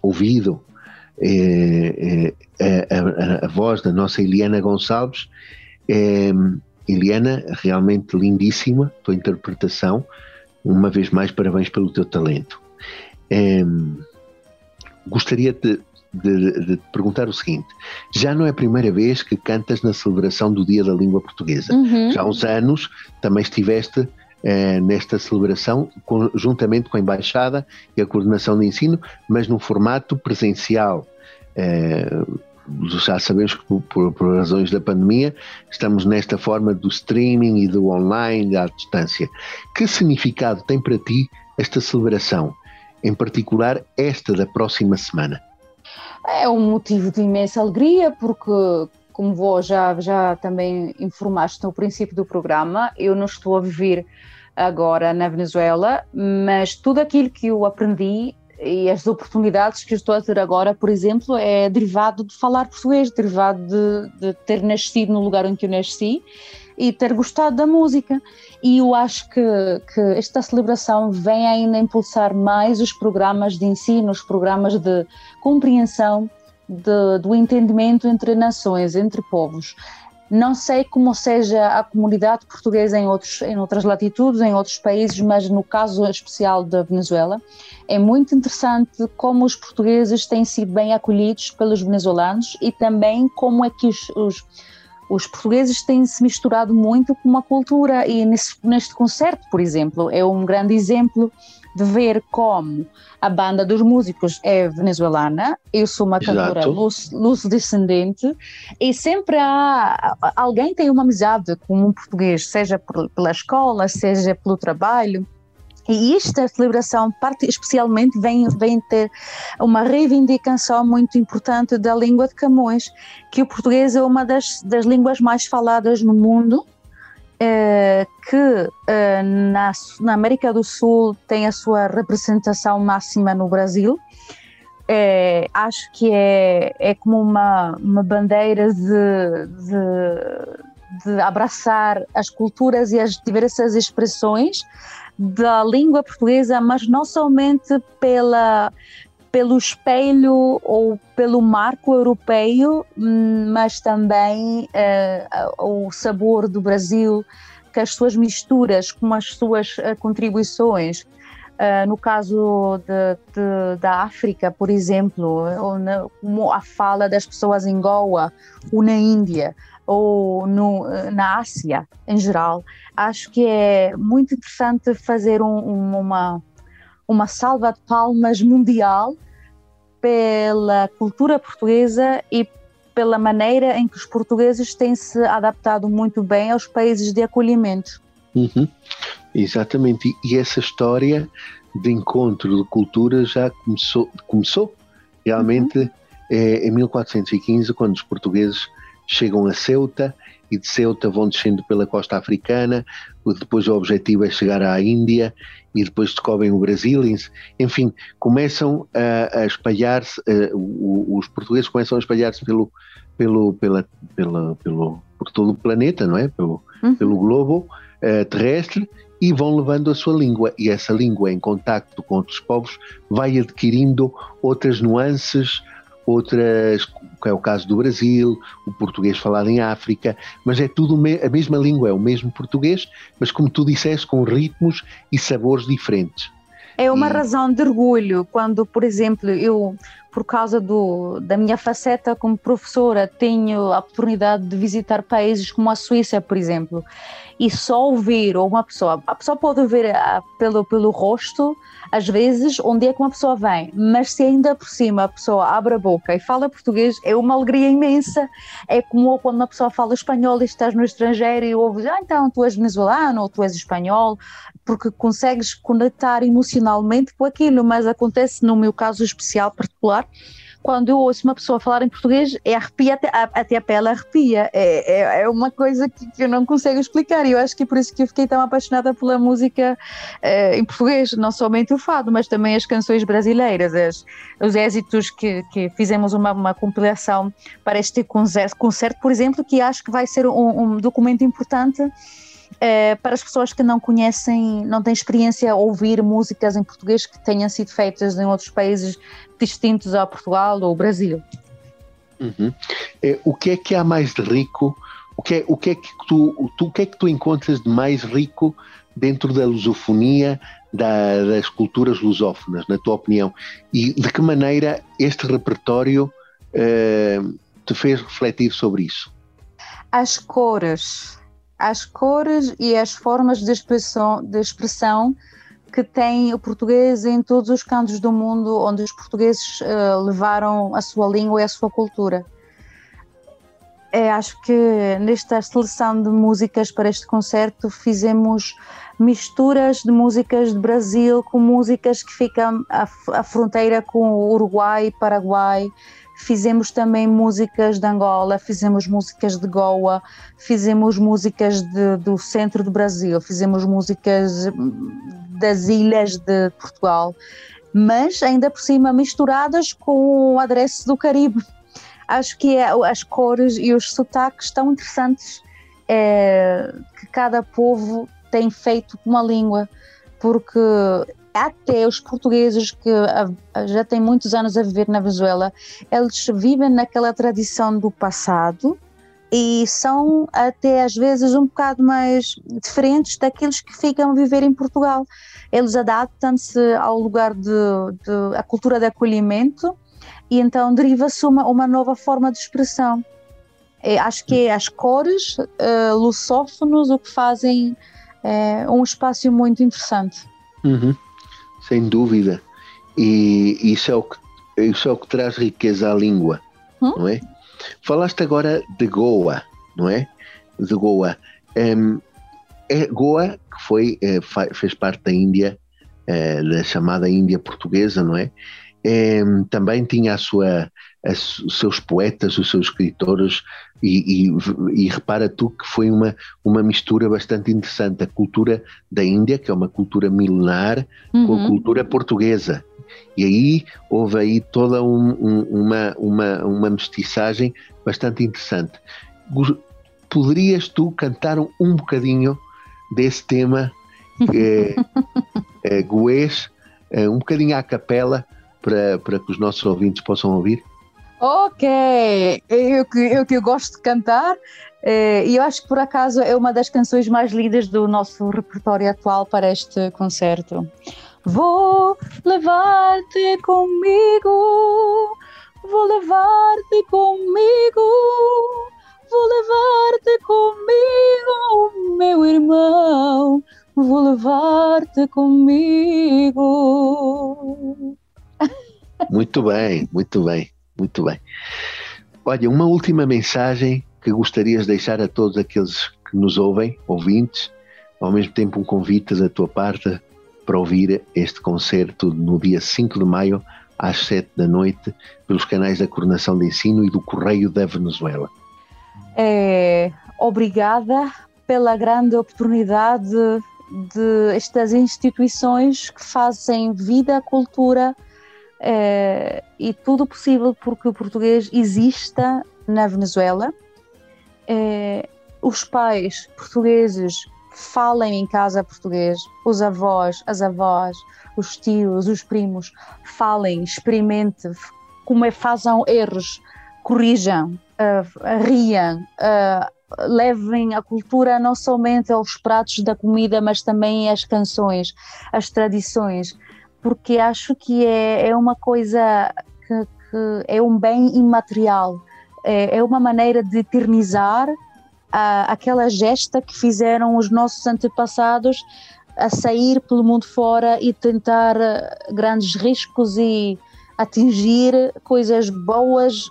A: ouvido eh, eh, a, a, a, voz da nossa Eliana Gonçalves, eh, Eliana, realmente lindíssima tua interpretação. Uma vez mais, parabéns pelo teu talento. Eh, gostaria de, de, de, te perguntar o seguinte: já não é a primeira vez que cantas na celebração do Dia da Língua Portuguesa. Uhum. Já há uns anos também estiveste eh, nesta celebração, juntamente com a Embaixada e a Coordenação de Ensino, mas num formato presencial. Eh, já sabemos que por, por, razões da pandemia estamos nesta forma do streaming e do online à distância. Que significado tem para ti esta celebração, em particular esta da próxima semana?
B: É um motivo de imensa alegria, porque como vou já, já também informaste no princípio do programa, eu não estou a viver agora na Venezuela, mas tudo aquilo que eu aprendi e as oportunidades que estou a ter agora, por exemplo, é derivado de falar português, derivado de, de ter nascido no lugar em que eu nasci e ter gostado da música. E eu acho que, que esta celebração vem ainda impulsar mais os programas de ensino, os programas de compreensão de, do entendimento entre nações, entre povos. Não sei como seja a comunidade portuguesa em, outros, em outras latitudes, em outros países, mas no caso especial da Venezuela, é muito interessante como os portugueses têm sido bem acolhidos pelos venezuelanos e também como é que os, os, os portugueses têm se misturado muito com a cultura. E nesse, neste concerto, por exemplo, é um grande exemplo de ver como a banda dos músicos é venezuelana, eu sou uma cantora luso-descendente, e sempre há, alguém tem uma amizade com um português, seja pela escola, seja pelo trabalho, e esta celebração, parte, especialmente, vem, vem ter uma reivindicação muito importante da língua de Camões, que o português é uma das, das línguas mais faladas no mundo, é, que é, na, na, América do Sul tem a sua representação máxima no Brasil. É, acho que é, é como uma, uma bandeira de, de, de abraçar as culturas e as diversas expressões da língua portuguesa, mas não somente pela pelo espelho ou pelo marco europeu, hum, mas também uh, o sabor do Brasil, com as suas misturas, com as suas uh, contribuições. Uh, no caso de, de, da África, por exemplo, na, como a fala das pessoas em Goa ou na Índia, ou no, na Ásia em geral, acho que é muito interessante fazer um, uma, uma salva de palmas mundial pela cultura portuguesa e pela maneira em que os portugueses têm se adaptado muito bem aos países de acolhimento.
A: Uhum. Exatamente, e essa história de encontro de cultura já começou, começou realmente uhum. é, em 1415, quando os portugueses chegam a Ceuta e de Ceuta vão descendo pela costa africana, depois o objetivo é chegar à Índia e depois descobrem o Brasil, enfim, começam a, a espalhar-se, os portugueses começam a espalhar-se pelo, pelo, pela, pela, pelo, por todo o planeta, não é? Pelo, uhum. pelo globo uh, terrestre e vão levando a sua língua e essa língua em contacto com outros povos vai adquirindo outras nuances, outras, que é o caso do Brasil, o português falado em África, mas é tudo a mesma língua, é o mesmo português, mas como tu disseste, com ritmos e sabores diferentes.
B: É uma e... razão de orgulho quando, por exemplo, eu, por causa do, da minha faceta como professora, tenho a oportunidade de visitar países como a Suíça, por exemplo, e só ouvir uma pessoa, a pessoa pode a, ah, pelo, pelo rosto, às vezes, onde é que uma pessoa vem, mas se ainda por cima a pessoa abre a boca e fala português, é uma alegria imensa. É como quando uma pessoa fala espanhol e estás no estrangeiro e ouves, ah, então tu és venezuelano ou tu és espanhol, porque consegues conectar emocionalmente com aquilo, mas acontece no meu caso especial particular quando eu ouço uma pessoa falar em português, é arrepia até, até a pele arrepia. É, é, é uma coisa que, que, eu não consigo explicar. E eu acho que é por isso que eu fiquei tão apaixonada pela música eh, em português, não somente o fado, mas também as canções brasileiras, as, os êxitos que, que fizemos uma, uma compilação para este concerto, concerto, por exemplo, que acho que vai ser um, um documento importante é, para as pessoas que não conhecem, não têm experiência a ouvir músicas em português que tenham sido feitas em outros países distintos a Portugal ou Brasil.
A: Uhum. É, o que é que há mais de rico? O que é, o que é que tu, tu, o que é que tu encontras de mais rico dentro da lusofonia, da, das culturas lusófonas, na tua opinião? E de que maneira este repertório eh, te fez refletir sobre isso?
B: As cores, as cores e as formas de expressão, de expressão que tem o português em todos os cantos do mundo onde os portugueses uh, levaram a sua língua e a sua cultura. É, acho que nesta seleção de músicas para este concerto fizemos misturas de músicas de Brasil com músicas que ficam à, à fronteira com o Uruguai Paraguai, Fizemos também músicas de Angola, fizemos músicas de Goa, fizemos músicas de, do centro do Brasil, fizemos músicas das ilhas de Portugal, mas ainda por cima misturadas com o adereço do Caribe. Acho que é, as cores e os sotaques tão interessantes é, que cada povo tem feito com uma língua, porque até os portugueses que já têm muitos anos a viver na Venezuela, eles vivem naquela tradição do passado e são até às vezes um bocado mais diferentes daqueles que ficam a viver em Portugal. Eles adaptam-se ao lugar de, de a cultura de acolhimento e então deriva-se uma, uma nova forma de expressão. É, acho que é as cores uh, lusófonos o que fazem é, um espaço muito interessante.
A: Uhum sem dúvida. E isso é o que, isso é o que traz riqueza à língua, hum? não é? Falaste agora de Goa, não é? De Goa. Um, é Goa, que foi, é, fez parte da Índia, é, da chamada Índia portuguesa, não é? É também tinha a sua, os seus poetas, os seus escritores, e, e, e, repara tu que foi uma, uma mistura bastante interessante. A cultura da Índia, que é uma cultura milenar, uhum. com a uhum. cultura portuguesa. E aí houve aí toda um, um, uma, uma, uma mestiçagem bastante interessante. Poderias tu cantar um, um bocadinho desse tema é, é, goês, é, um bocadinho à capela, para, para que os nossos ouvintes possam ouvir?
B: Ok, eu que eu, eu gosto de cantar eh, e eu acho que por acaso é uma das canções mais lindas do nosso repertório atual para este concerto. Vou levar-te comigo, vou levar-te comigo, vou levar-te comigo, meu irmão, vou levar-te comigo.
A: Muito bem, muito bem. Muito bem. Olha, uma última mensagem que gostarias de deixar a todos aqueles que nos ouvem, ouvintes, ao mesmo tempo um convite da tua parte para ouvir este concerto no dia 5 de maio, às 7 da noite, pelos canais da Coordenação de Ensino e do Correio da Venezuela.
B: É, obrigada pela grande oportunidade de estas instituições que fazem vida, cultura uh, e tudo possível porque o português exista na Venezuela. Uh, os pais portugueses falem em casa português, os avós, as avós, os tios, os primos, falem, experimentem, como é, façam erros, corrijam, uh, riam, uh, levem a cultura não somente aos pratos da comida, mas também às canções, às tradições porque acho que é, é uma coisa que, que é um bem imaterial, é, é uma maneira de eternizar a, aquela gesta que fizeram os nossos antepassados a sair pelo mundo fora e tentar eh, grandes riscos e atingir coisas boas,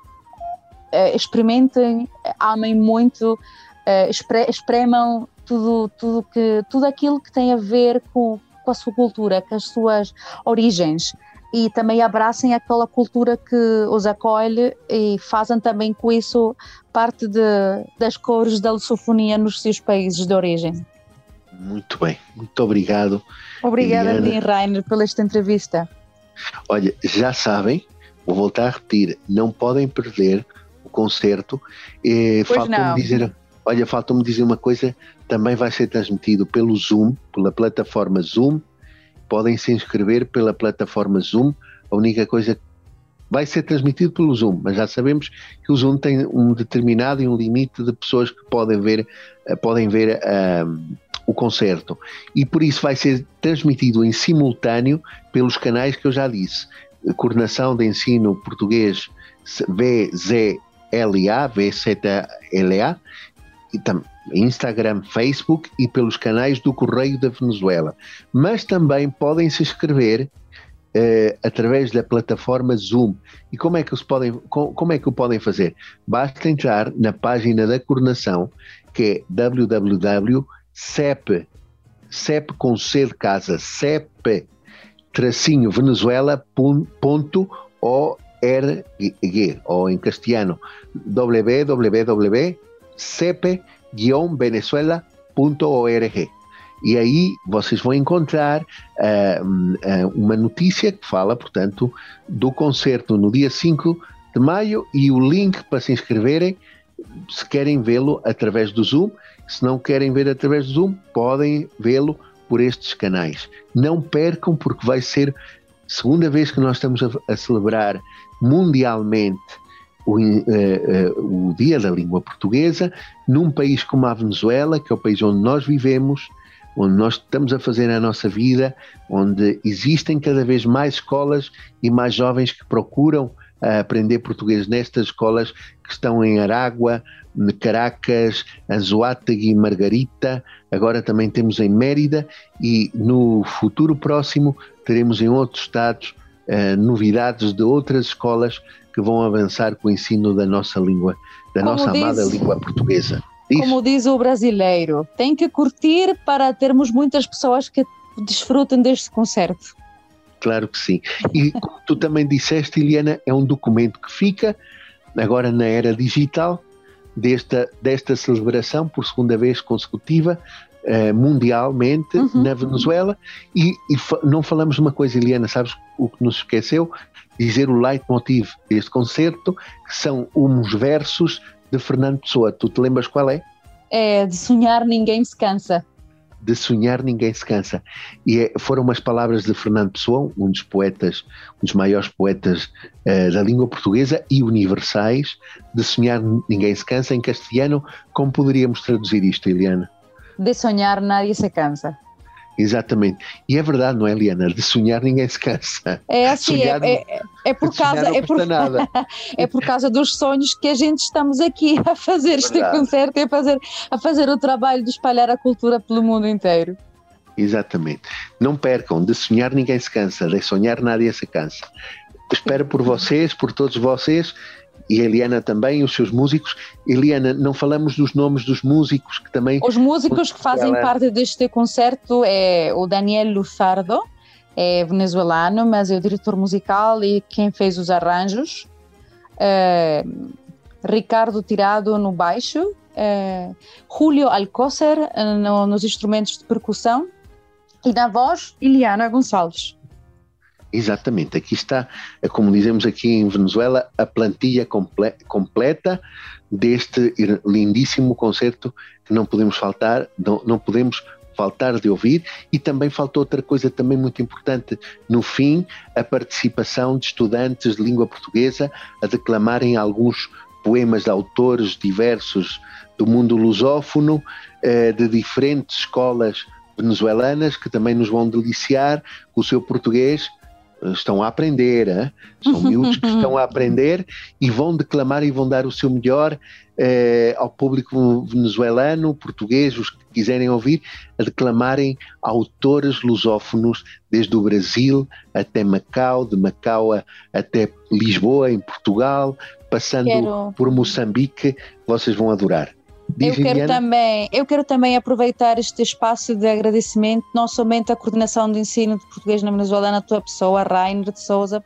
B: eh, experimentem, amem muito, espremam tudo, tudo, que, tudo aquilo que tem a ver com, com a sua cultura, com as suas origens. e também abracem aquela cultura que os acolhe e fazem também com isso parte de, das cores da lusofonia nos seus países de origem.
A: Muito bem, muito obrigado.
B: Obrigada, Lin Rainer, pela esta entrevista.
A: Olha, já sabem, vou voltar a repetir, não podem perder o concerto.
B: Eh, falta-me
A: dizer, olha, falta-me dizer uma coisa, também vai ser transmitido pelo Zoom, pela plataforma Zoom. Podem se inscrever pela plataforma Zoom. A única coisa vai ser transmitido pelo Zoom, mas já sabemos que o Zoom tem um determinado e um limite de pessoas que podem ver, eh, podem ver uh, o concerto. E por isso vai ser transmitido em simultâneo pelos canais que eu já disse. Coordenação de Ensino Português VZLA, VZLA, e também Instagram, Facebook e pelos canais do Correio da Venezuela. Mas também podem se inscrever Uh, através da plataforma Zoom. E como é que os podem, com, como é que o podem fazer? Basta entrar na página da coordenação, que é www CEP, com C de casa, CEP, tracinho venezuela.org, ou em castelhano, www.cep-venezuela.org. E aí vocês vão encontrar uh, uma notícia que fala, portanto, do concerto no dia 5 de maio e o link para se inscreverem se querem vê-lo através do Zoom se não querem ver através do Zoom, podem vê-lo por estes canais. Não percam, porque vai ser segunda vez que nós estamos a, a celebrar mundialmente o, uh, uh, o, Dia da Língua Portuguesa num país como a Venezuela, que é o país onde nós vivemos, onde nós estamos a fazer a nossa vida, onde existem cada vez mais escolas e mais jovens que procuram uh, aprender português nestas escolas que estão em Aragua, Caracas, Anzoátegui e Margarita, agora também temos em Mérida e no futuro próximo teremos em outros estados uh, novidades de outras escolas que vão avançar com o ensino da nossa língua, da Como nossa diz, amada língua portuguesa.
B: Diz. Como diz o brasileiro, tem que curtir para termos muitas pessoas que desfrutem deste concerto.
A: Claro que sim. E como tu também disseste, Eliana, é um documento que fica agora na era digital desta, desta celebração por segunda vez consecutiva uh, mundialmente uhum. na Venezuela e, e fa não falamos de uma coisa, Eliana, sabes o que nos esqueceu? Dizer o leitmotiv deste concerto, que são uns versos de Fernando Pessoa. Tu te lembras qual é?
B: É, de sonhar ninguém se cansa
A: de sonhar ninguém se cansa. E é, foram umas palavras de Fernando Pessoa, um dos poetas, um dos maiores poetas uh, da língua portuguesa e universais, de sonhar ninguém se cansa em castelhano. Como poderíamos traduzir isto, Eliana?
B: De sonhar nadie se cansa.
A: Exatamente. E é verdade, não é, Eliana? De sonhar ninguém se cansa.
B: É assim, é, é, é, por causa, é, por, é por causa dos sonhos que a gente estamos aqui a fazer este verdade. concerto e a fazer, a fazer o trabalho de espalhar a cultura pelo mundo inteiro.
A: Exatamente. Não percam, de sonhar ninguém se cansa, de sonhar nadie se cansa. Espero por vocês, por todos vocês, e a Eliana também, os seus músicos. Eliana, não falamos dos nomes dos músicos que também.
B: Os músicos que fazem ela... parte deste concerto é o Daniel Luzardo, é venezuelano, mas é o diretor musical e quem fez os arranjos. É, Ricardo Tirado no baixo, é, Julio Alcócer no, nos instrumentos de percussão e na voz, Eliana Gonçalves.
A: Exatamente, aqui está, é como dizemos aqui em Venezuela, a plantilha comple completa deste lindíssimo concerto que não podemos faltar, não, não podemos faltar de ouvir. E também faltou outra coisa também muito importante no fim a participação de estudantes de língua portuguesa a declamarem alguns poemas de autores diversos do mundo lusófono eh, de diferentes escolas venezuelanas que também nos vão deliciar com o seu português estão a aprender, hein? são miúdos que estão a aprender e vão declamar e vão dar o seu melhor eh, ao público venezuelano, português, os que quiserem ouvir, a declamarem autores lusófonos desde o Brasil até Macau, de Macau até Lisboa, em Portugal, passando Quero... por Moçambique, vocês vão adorar.
B: Eu quero, também, eu quero também aproveitar este espaço de agradecimento, não somente à coordenação de ensino de português na Venezuela, na tua pessoa, Rainer de Souza,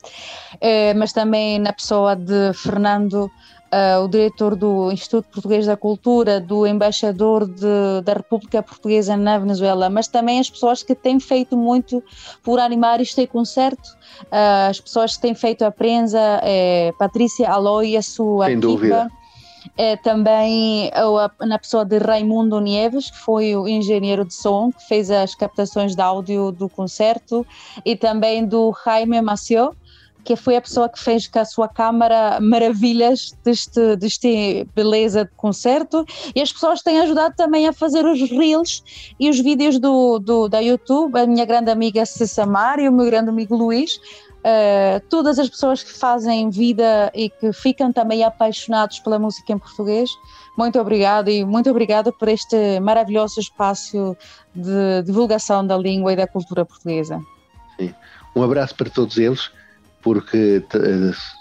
B: eh, mas também na pessoa de Fernando uh, o diretor do Instituto Português da Cultura, do embaixador de, da República Portuguesa na Venezuela, mas também as pessoas que têm feito muito por animar este concerto, uh, as pessoas que têm feito a prensa, é, Patrícia Aloy e a sua Sem equipa. Dúvida. É, também na pessoa de Raimundo Nieves, que foi o engenheiro de som, que fez as captações de áudio do concerto, e também do Jaime Maciot, que foi a pessoa que fez com a sua câmara maravilhas deste, deste beleza de concerto. E as pessoas têm ajudado também a fazer os reels e os vídeos do, do da YouTube, a minha grande amiga Cessa e o meu grande amigo Luís, Uh, todas as pessoas que fazem vida e que ficam também apaixonados pela música em português, muito obrigado e muito obrigada por este maravilhoso espaço de divulgação da língua e da cultura portuguesa.
A: Sim. Um abraço para todos eles porque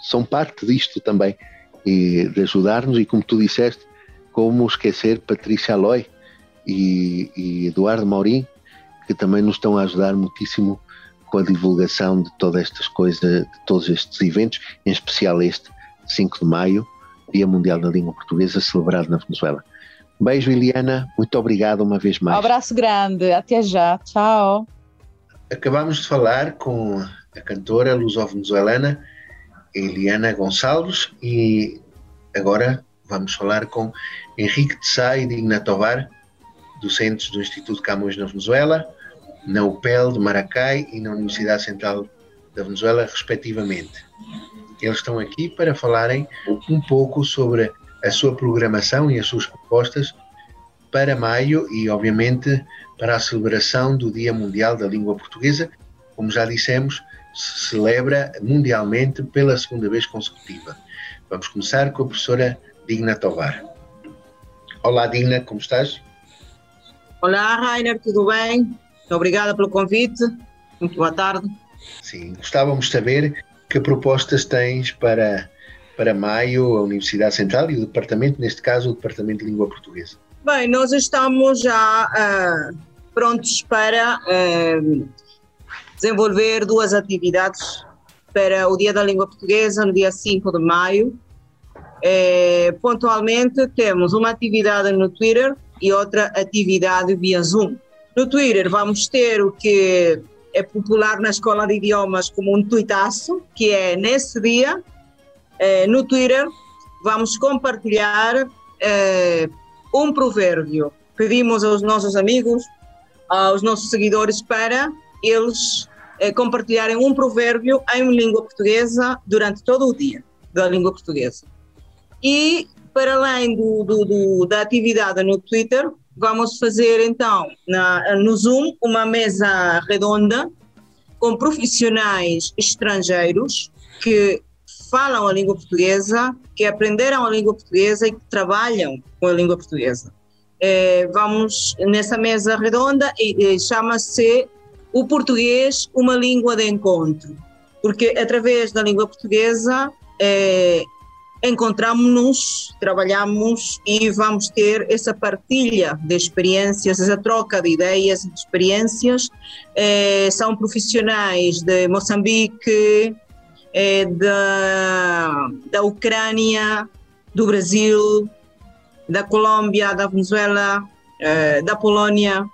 A: são parte disto também e de ajudar-nos. E como tu disseste, como esquecer Patrícia Aloy e, e Eduardo Maurim, que também nos estão a ajudar muitíssimo com a divulgação de todas estas coisas, de todos estes eventos, em especial este 5 de maio, Dia Mundial da Língua Portuguesa, celebrado na Venezuela. Um beijo, Eliana. Muito obrigado uma vez mais.
B: Um abraço grande. Até já. Tchau.
A: Acabamos de falar com a cantora luso-venezuelana Eliana Gonçalves e agora vamos falar com Henrique de Sá e Digna Tovar, docentes do Instituto Camões na Venezuela, na UPEL de Maracai e na Universidade Central da Venezuela, respectivamente. Eles estão aqui para falarem um pouco sobre a sua programação e as suas propostas para maio e, obviamente, para a celebração do Dia Mundial da Língua Portuguesa. Como já dissemos, se celebra mundialmente pela segunda vez consecutiva. Vamos começar com a professora Digna Tovar. Olá, Digna, como estás?
C: Olá, Rainer, tudo bem? Obrigada pelo convite. Muito boa tarde.
A: Sim, gostávamos de saber que propostas tens para, para maio a Universidade Central e o Departamento, neste caso, o Departamento de Língua Portuguesa.
C: Bem, nós estamos já uh, prontos para uh, desenvolver duas atividades para o Dia da Língua Portuguesa, no dia 5 de maio. É, pontualmente, temos uma atividade no Twitter e outra atividade via Zoom. No Twitter, vamos ter o que é popular na escola de idiomas como um tuitaço, que é nesse dia, é, no Twitter, vamos compartilhar é, um provérbio. Pedimos aos nossos amigos, aos nossos seguidores, para eles é, compartilharem um provérbio em língua portuguesa durante todo o dia da língua portuguesa. E, para além do, do, do, da atividade no Twitter, vamos fazer então na, no Zoom uma mesa redonda com profissionais estrangeiros que falam a língua portuguesa, que aprenderam a língua portuguesa e que trabalham com a língua portuguesa. É, vamos nessa mesa redonda e, e chama-se o português uma língua de encontro, porque através da língua portuguesa é, encontramos-nos, trabalhamos e vamos ter essa partilha de experiências, essa troca de ideias e de experiências. É, são profissionais de Moçambique, é, da, da Ucrânia, do Brasil, da Colômbia, da Venezuela, é, da Polônia,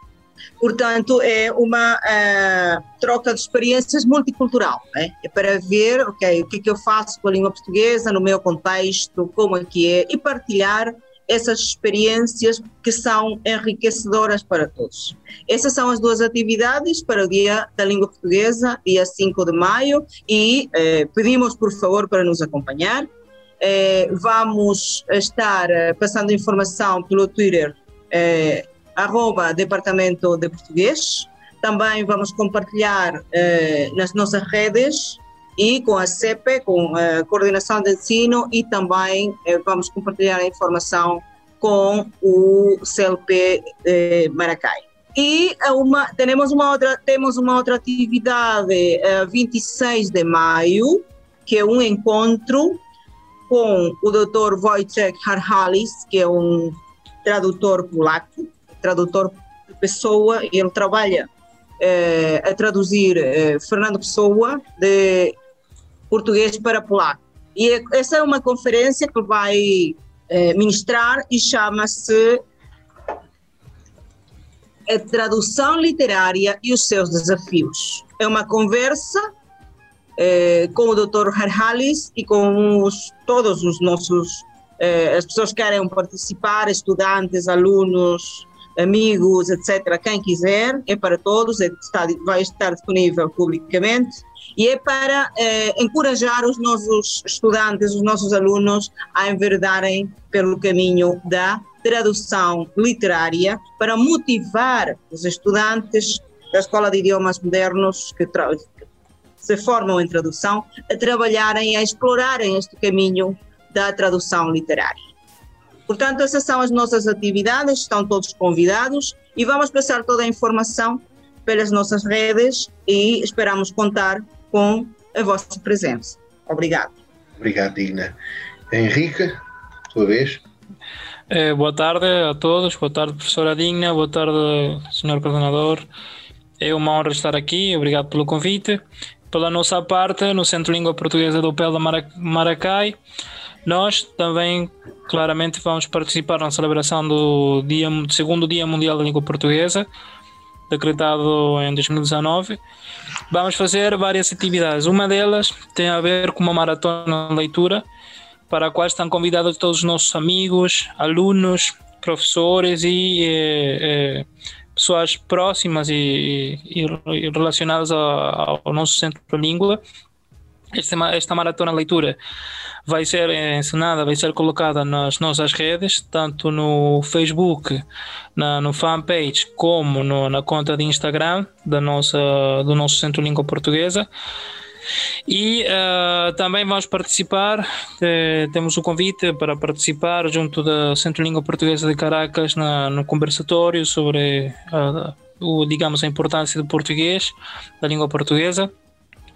C: Portanto, é uma uh, troca de experiências multicultural, né? é para ver okay, o que é que eu faço com a língua portuguesa no meu contexto, como é que é, e partilhar essas experiências que são enriquecedoras para todos. Essas são as duas atividades para o Dia da Língua Portuguesa, dia 5 de maio, e eh, pedimos, por favor, para nos acompanhar. Eh, vamos estar passando informação pelo Twitter arroba Departamento de Português. Também vamos compartilhar eh, nas nossas redes e com a CEPE, com a Coordenação de Ensino, e também eh, vamos compartilhar a informação com o CLP eh, Maracai. E uma, temos, uma outra, temos uma outra atividade, eh, 26 de maio, que é um encontro com o Dr. Wojciech Harhalis, que é um tradutor polaco, tradutor Pessoa, e ele trabalha eh, a traduzir eh, Fernando Pessoa de português para polaco. E é, essa é uma conferência que vai eh, ministrar e chama-se a tradução literária e os seus desafios. É uma conversa eh, com o Dr. Harhalis e com os, todos os nossos eh, as pessoas que querem participar, estudantes, alunos, amigos, etc. Quem quiser, é para todos, é, está, vai estar disponível publicamente e é para eh, encorajar os nossos estudantes, os nossos alunos a enverdarem pelo caminho da tradução literária, para motivar os estudantes da Escola de Idiomas Modernos que, se formam em tradução a trabalharem, a explorarem este caminho da tradução literária. Portanto, essas são as nossas atividades, estão todos convidados e vamos passar toda a informação pelas nossas redes e esperamos contar com a vossa presença. Obrigado.
A: Obrigado, Digna. Henrique, tua vez.
D: Eh, boa tarde a todos, boa tarde, professora Digna, boa tarde, senhor coordenador. É uma honra estar aqui, obrigado pelo convite. Pela nossa parte, no Centro Língua Portuguesa do PEL da Maracai, nós também claramente vamos participar na celebração do, dia, do segundo Dia Mundial da Língua Portuguesa, decretado em 2019. Vamos fazer várias atividades. Uma delas tem a ver com uma maratona de leitura, para a qual estão convidados todos os nossos amigos, alunos, professores e eh, eh, pessoas próximas e, e, e relacionadas ao, ao, nosso centro de língua. Esta, maratona leitura vai ser ensinada, vai ser colocada nas nossas redes, tanto no Facebook, na, no fanpage, como no, na conta de Instagram da nossa, do nosso Centro Língua Portuguesa. E uh, também vamos participar, eh, temos o convite para participar junto da Centro Língua Portuguesa de Caracas na, no conversatório sobre, uh, o, digamos, a importância do português, da língua portuguesa.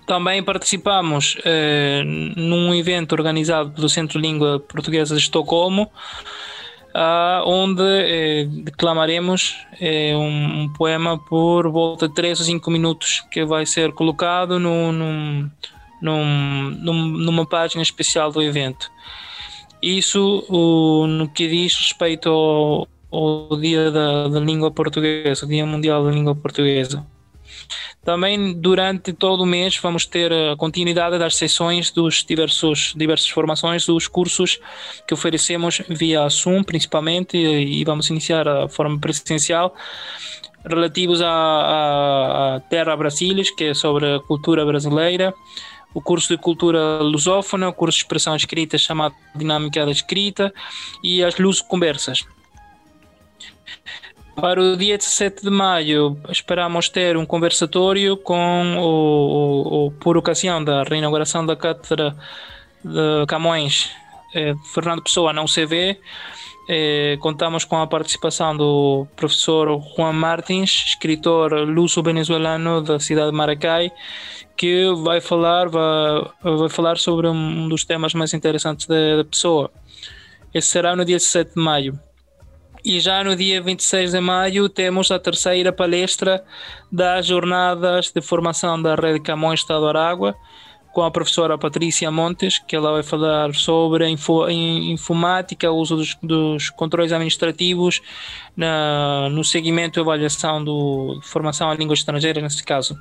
D: Também participamos eh, num evento organizado pelo Centro Língua Portuguesa de Estocolmo, uh, onde eh, declamaremos eh, um, um, poema por volta de 3 ou 5 minutos, que vai ser colocado no, num, num, numa página especial do evento. Isso o, no que diz respeito ao, ao Dia da, da Língua Portuguesa, Dia Mundial da Língua Portuguesa. Também durante todo o mês vamos ter a continuidade das sessões dos diversos diversas formações dos cursos que oferecemos via Zoom principalmente e vamos iniciar a forma presencial relativos à Terra Brasilis, que é sobre a cultura brasileira, o curso de cultura lusófona, o curso de expressão escrita chamado Dinâmica da Escrita e as Luz Conversas. Para o dia 17 de maio, esperamos ter um conversatório com o, o, por ocasião da reinauguração da Cátedra de Camões, eh, Fernando Pessoa, na UCV. Eh, contamos com a participação do professor Juan Martins, escritor luso-venezuelano da cidade de Maracay, que vai falar, vai, vai falar sobre um dos temas mais interessantes da pessoa. Esse será no dia 17 de maio. E já no dia 26 de maio temos a terceira palestra das jornadas de formação da Rede Camões Estado Aragua, com a professora Patrícia Montes, que ela vai falar sobre info, informática, uso dos, dos controles administrativos na, no segmento de avaliação do, formação em línguas estrangeiras, neste caso.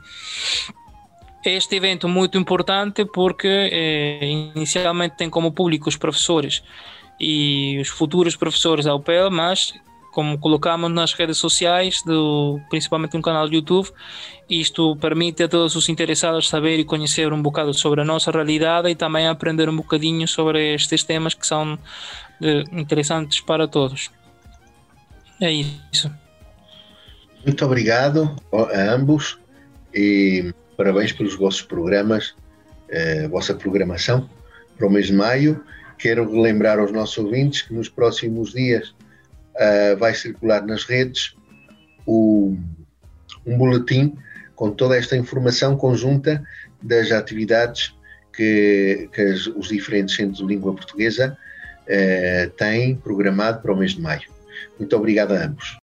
D: Este evento é muito importante porque eh, inicialmente tem como público os professores e os futuros professores da UPEL, mas como colocamos nas redes sociais, do, principalmente no canal do YouTube, isto permite a todos os interessados saber e conhecer um bocado sobre a nossa realidade e também aprender um bocadinho sobre estes temas que são de, interessantes para todos. É isso.
A: Muito obrigado a ambos e parabéns pelos vossos programas, a vossa programação para o mês de maio Quero relembrar aos nossos ouvintes que nos próximos dias uh, vai circular nas redes o, um boletim com toda esta informação conjunta das atividades que, que as, os diferentes centros de língua portuguesa uh, têm programado para o mês de maio. Muito obrigado a ambos.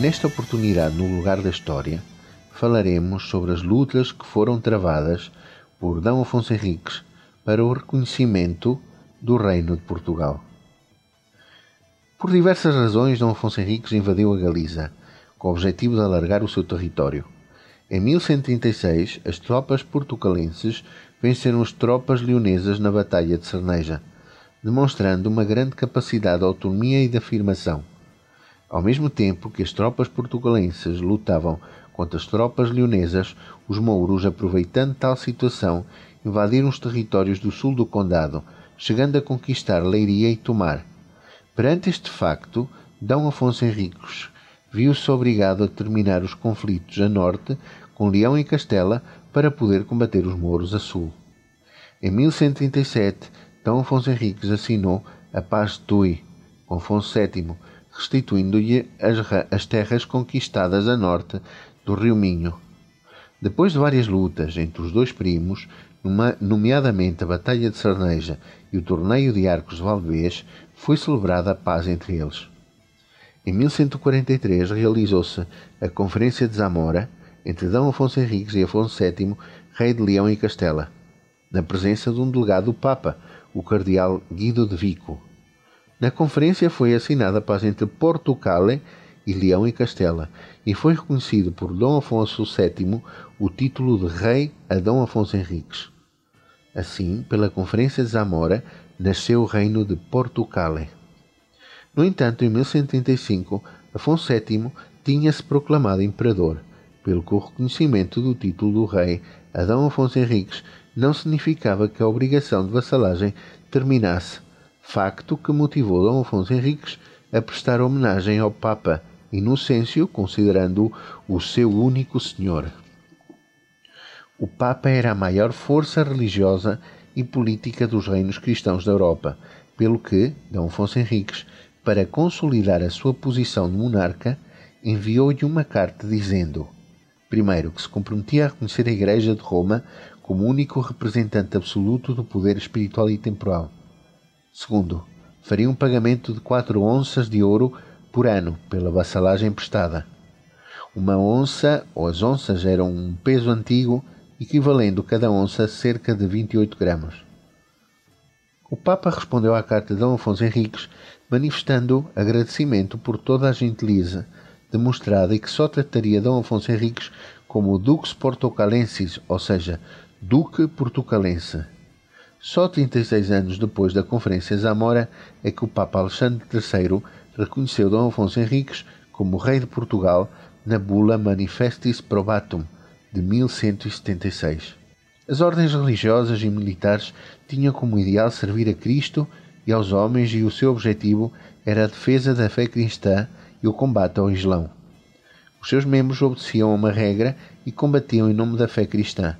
A: Nesta oportunidade, no lugar da história, falaremos sobre as lutas que foram travadas por D. Afonso Henriques para o reconhecimento do Reino de Portugal. Por diversas razões, D. Afonso Henriques invadiu a Galiza, com o objetivo de alargar o seu território. Em 1136, as tropas portucalenses venceram as tropas leonesas na Batalha de Cerneja, demonstrando uma grande capacidade de autonomia e de afirmação. Ao mesmo tempo que as tropas portugalenses lutavam contra as tropas leonesas, os mouros, aproveitando tal situação, invadiram os territórios do sul do condado, chegando a conquistar Leiria e Tomar. Perante este facto, D. Afonso Henriques viu-se obrigado a terminar os conflitos a norte com Leão e Castela para poder combater os mouros a sul. Em 1137, D. Afonso Henriques assinou a Paz de Tui com Afonso VII, restituindo-lhe as, as terras conquistadas a norte do rio Minho. Depois de várias lutas entre os dois primos, nomeadamente a Batalha de Sarneja e o Torneio de Arcos de Valdevez, foi celebrada a paz entre eles. Em 1143 realizou-se a Conferência de Zamora entre D. Afonso Henriques e Afonso VII, rei de Leão e Castela, na presença de um delegado do Papa, o cardeal Guido de Vico. Na conferência foi assinada a paz entre Portugal e Leão e Castela e foi reconhecido por Dom Afonso VII o título de Rei a Dom Afonso Henriques. Assim, pela Conferência de Zamora, nasceu o Reino de Portugal. No entanto, em 1135, Afonso VII tinha-se proclamado imperador, pelo que o reconhecimento do título do rei a Dom Afonso Henriques não significava que a obrigação de vassalagem terminasse facto que motivou Dom Afonso Henriques a prestar homenagem ao Papa Inocêncio, considerando-o o seu único senhor. O Papa era a maior força religiosa e política dos reinos cristãos da Europa, pelo que Dom Afonso Henriques, para consolidar a sua posição de monarca, enviou-lhe uma carta dizendo, primeiro, que se comprometia a reconhecer a Igreja de Roma como único representante absoluto do poder espiritual e temporal, Segundo, faria um pagamento de quatro onças de ouro por ano pela vassalagem prestada. Uma onça, ou as onças eram um peso antigo, equivalendo cada onça a cerca de 28 gramas. O Papa respondeu à carta de D. Afonso Henriques, manifestando agradecimento por toda a gentileza demonstrada e que só trataria D. Afonso Henriques como Dux Portocalensis, ou seja, Duque Portucalense. Só 36 anos depois da Conferência Zamora é que o Papa Alexandre III reconheceu Dom Afonso Henriques como rei de Portugal na bula Manifestis Probatum de 1176. As ordens religiosas e militares tinham como ideal servir a Cristo e aos homens e o seu objetivo era a defesa da fé cristã e o combate ao Islão. Os seus membros obedeciam a uma regra e combatiam em nome da fé cristã.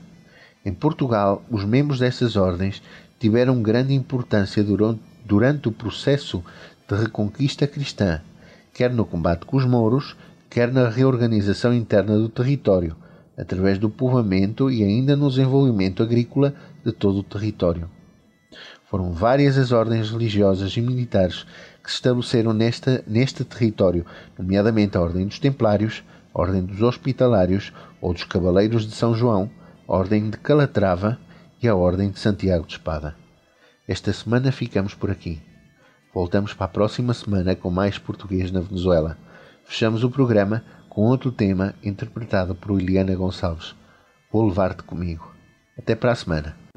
A: Em Portugal, os membros dessas ordens tiveram grande importância durante o processo de reconquista cristã, quer no combate com os mouros, quer na reorganização interna do território, através do povoamento e ainda no desenvolvimento agrícola de todo o território. Foram várias as ordens religiosas e militares que se estabeleceram nesta, neste território, nomeadamente a Ordem dos Templários, a Ordem dos Hospitalários ou dos Cavaleiros de São João, Ordem de Calatrava e a Ordem de Santiago de Espada. Esta semana ficamos por aqui. Voltamos para a próxima semana com mais português na Venezuela. Fechamos o programa com outro tema interpretado por Eliana Gonçalves. Vou levar-te comigo. Até para a semana.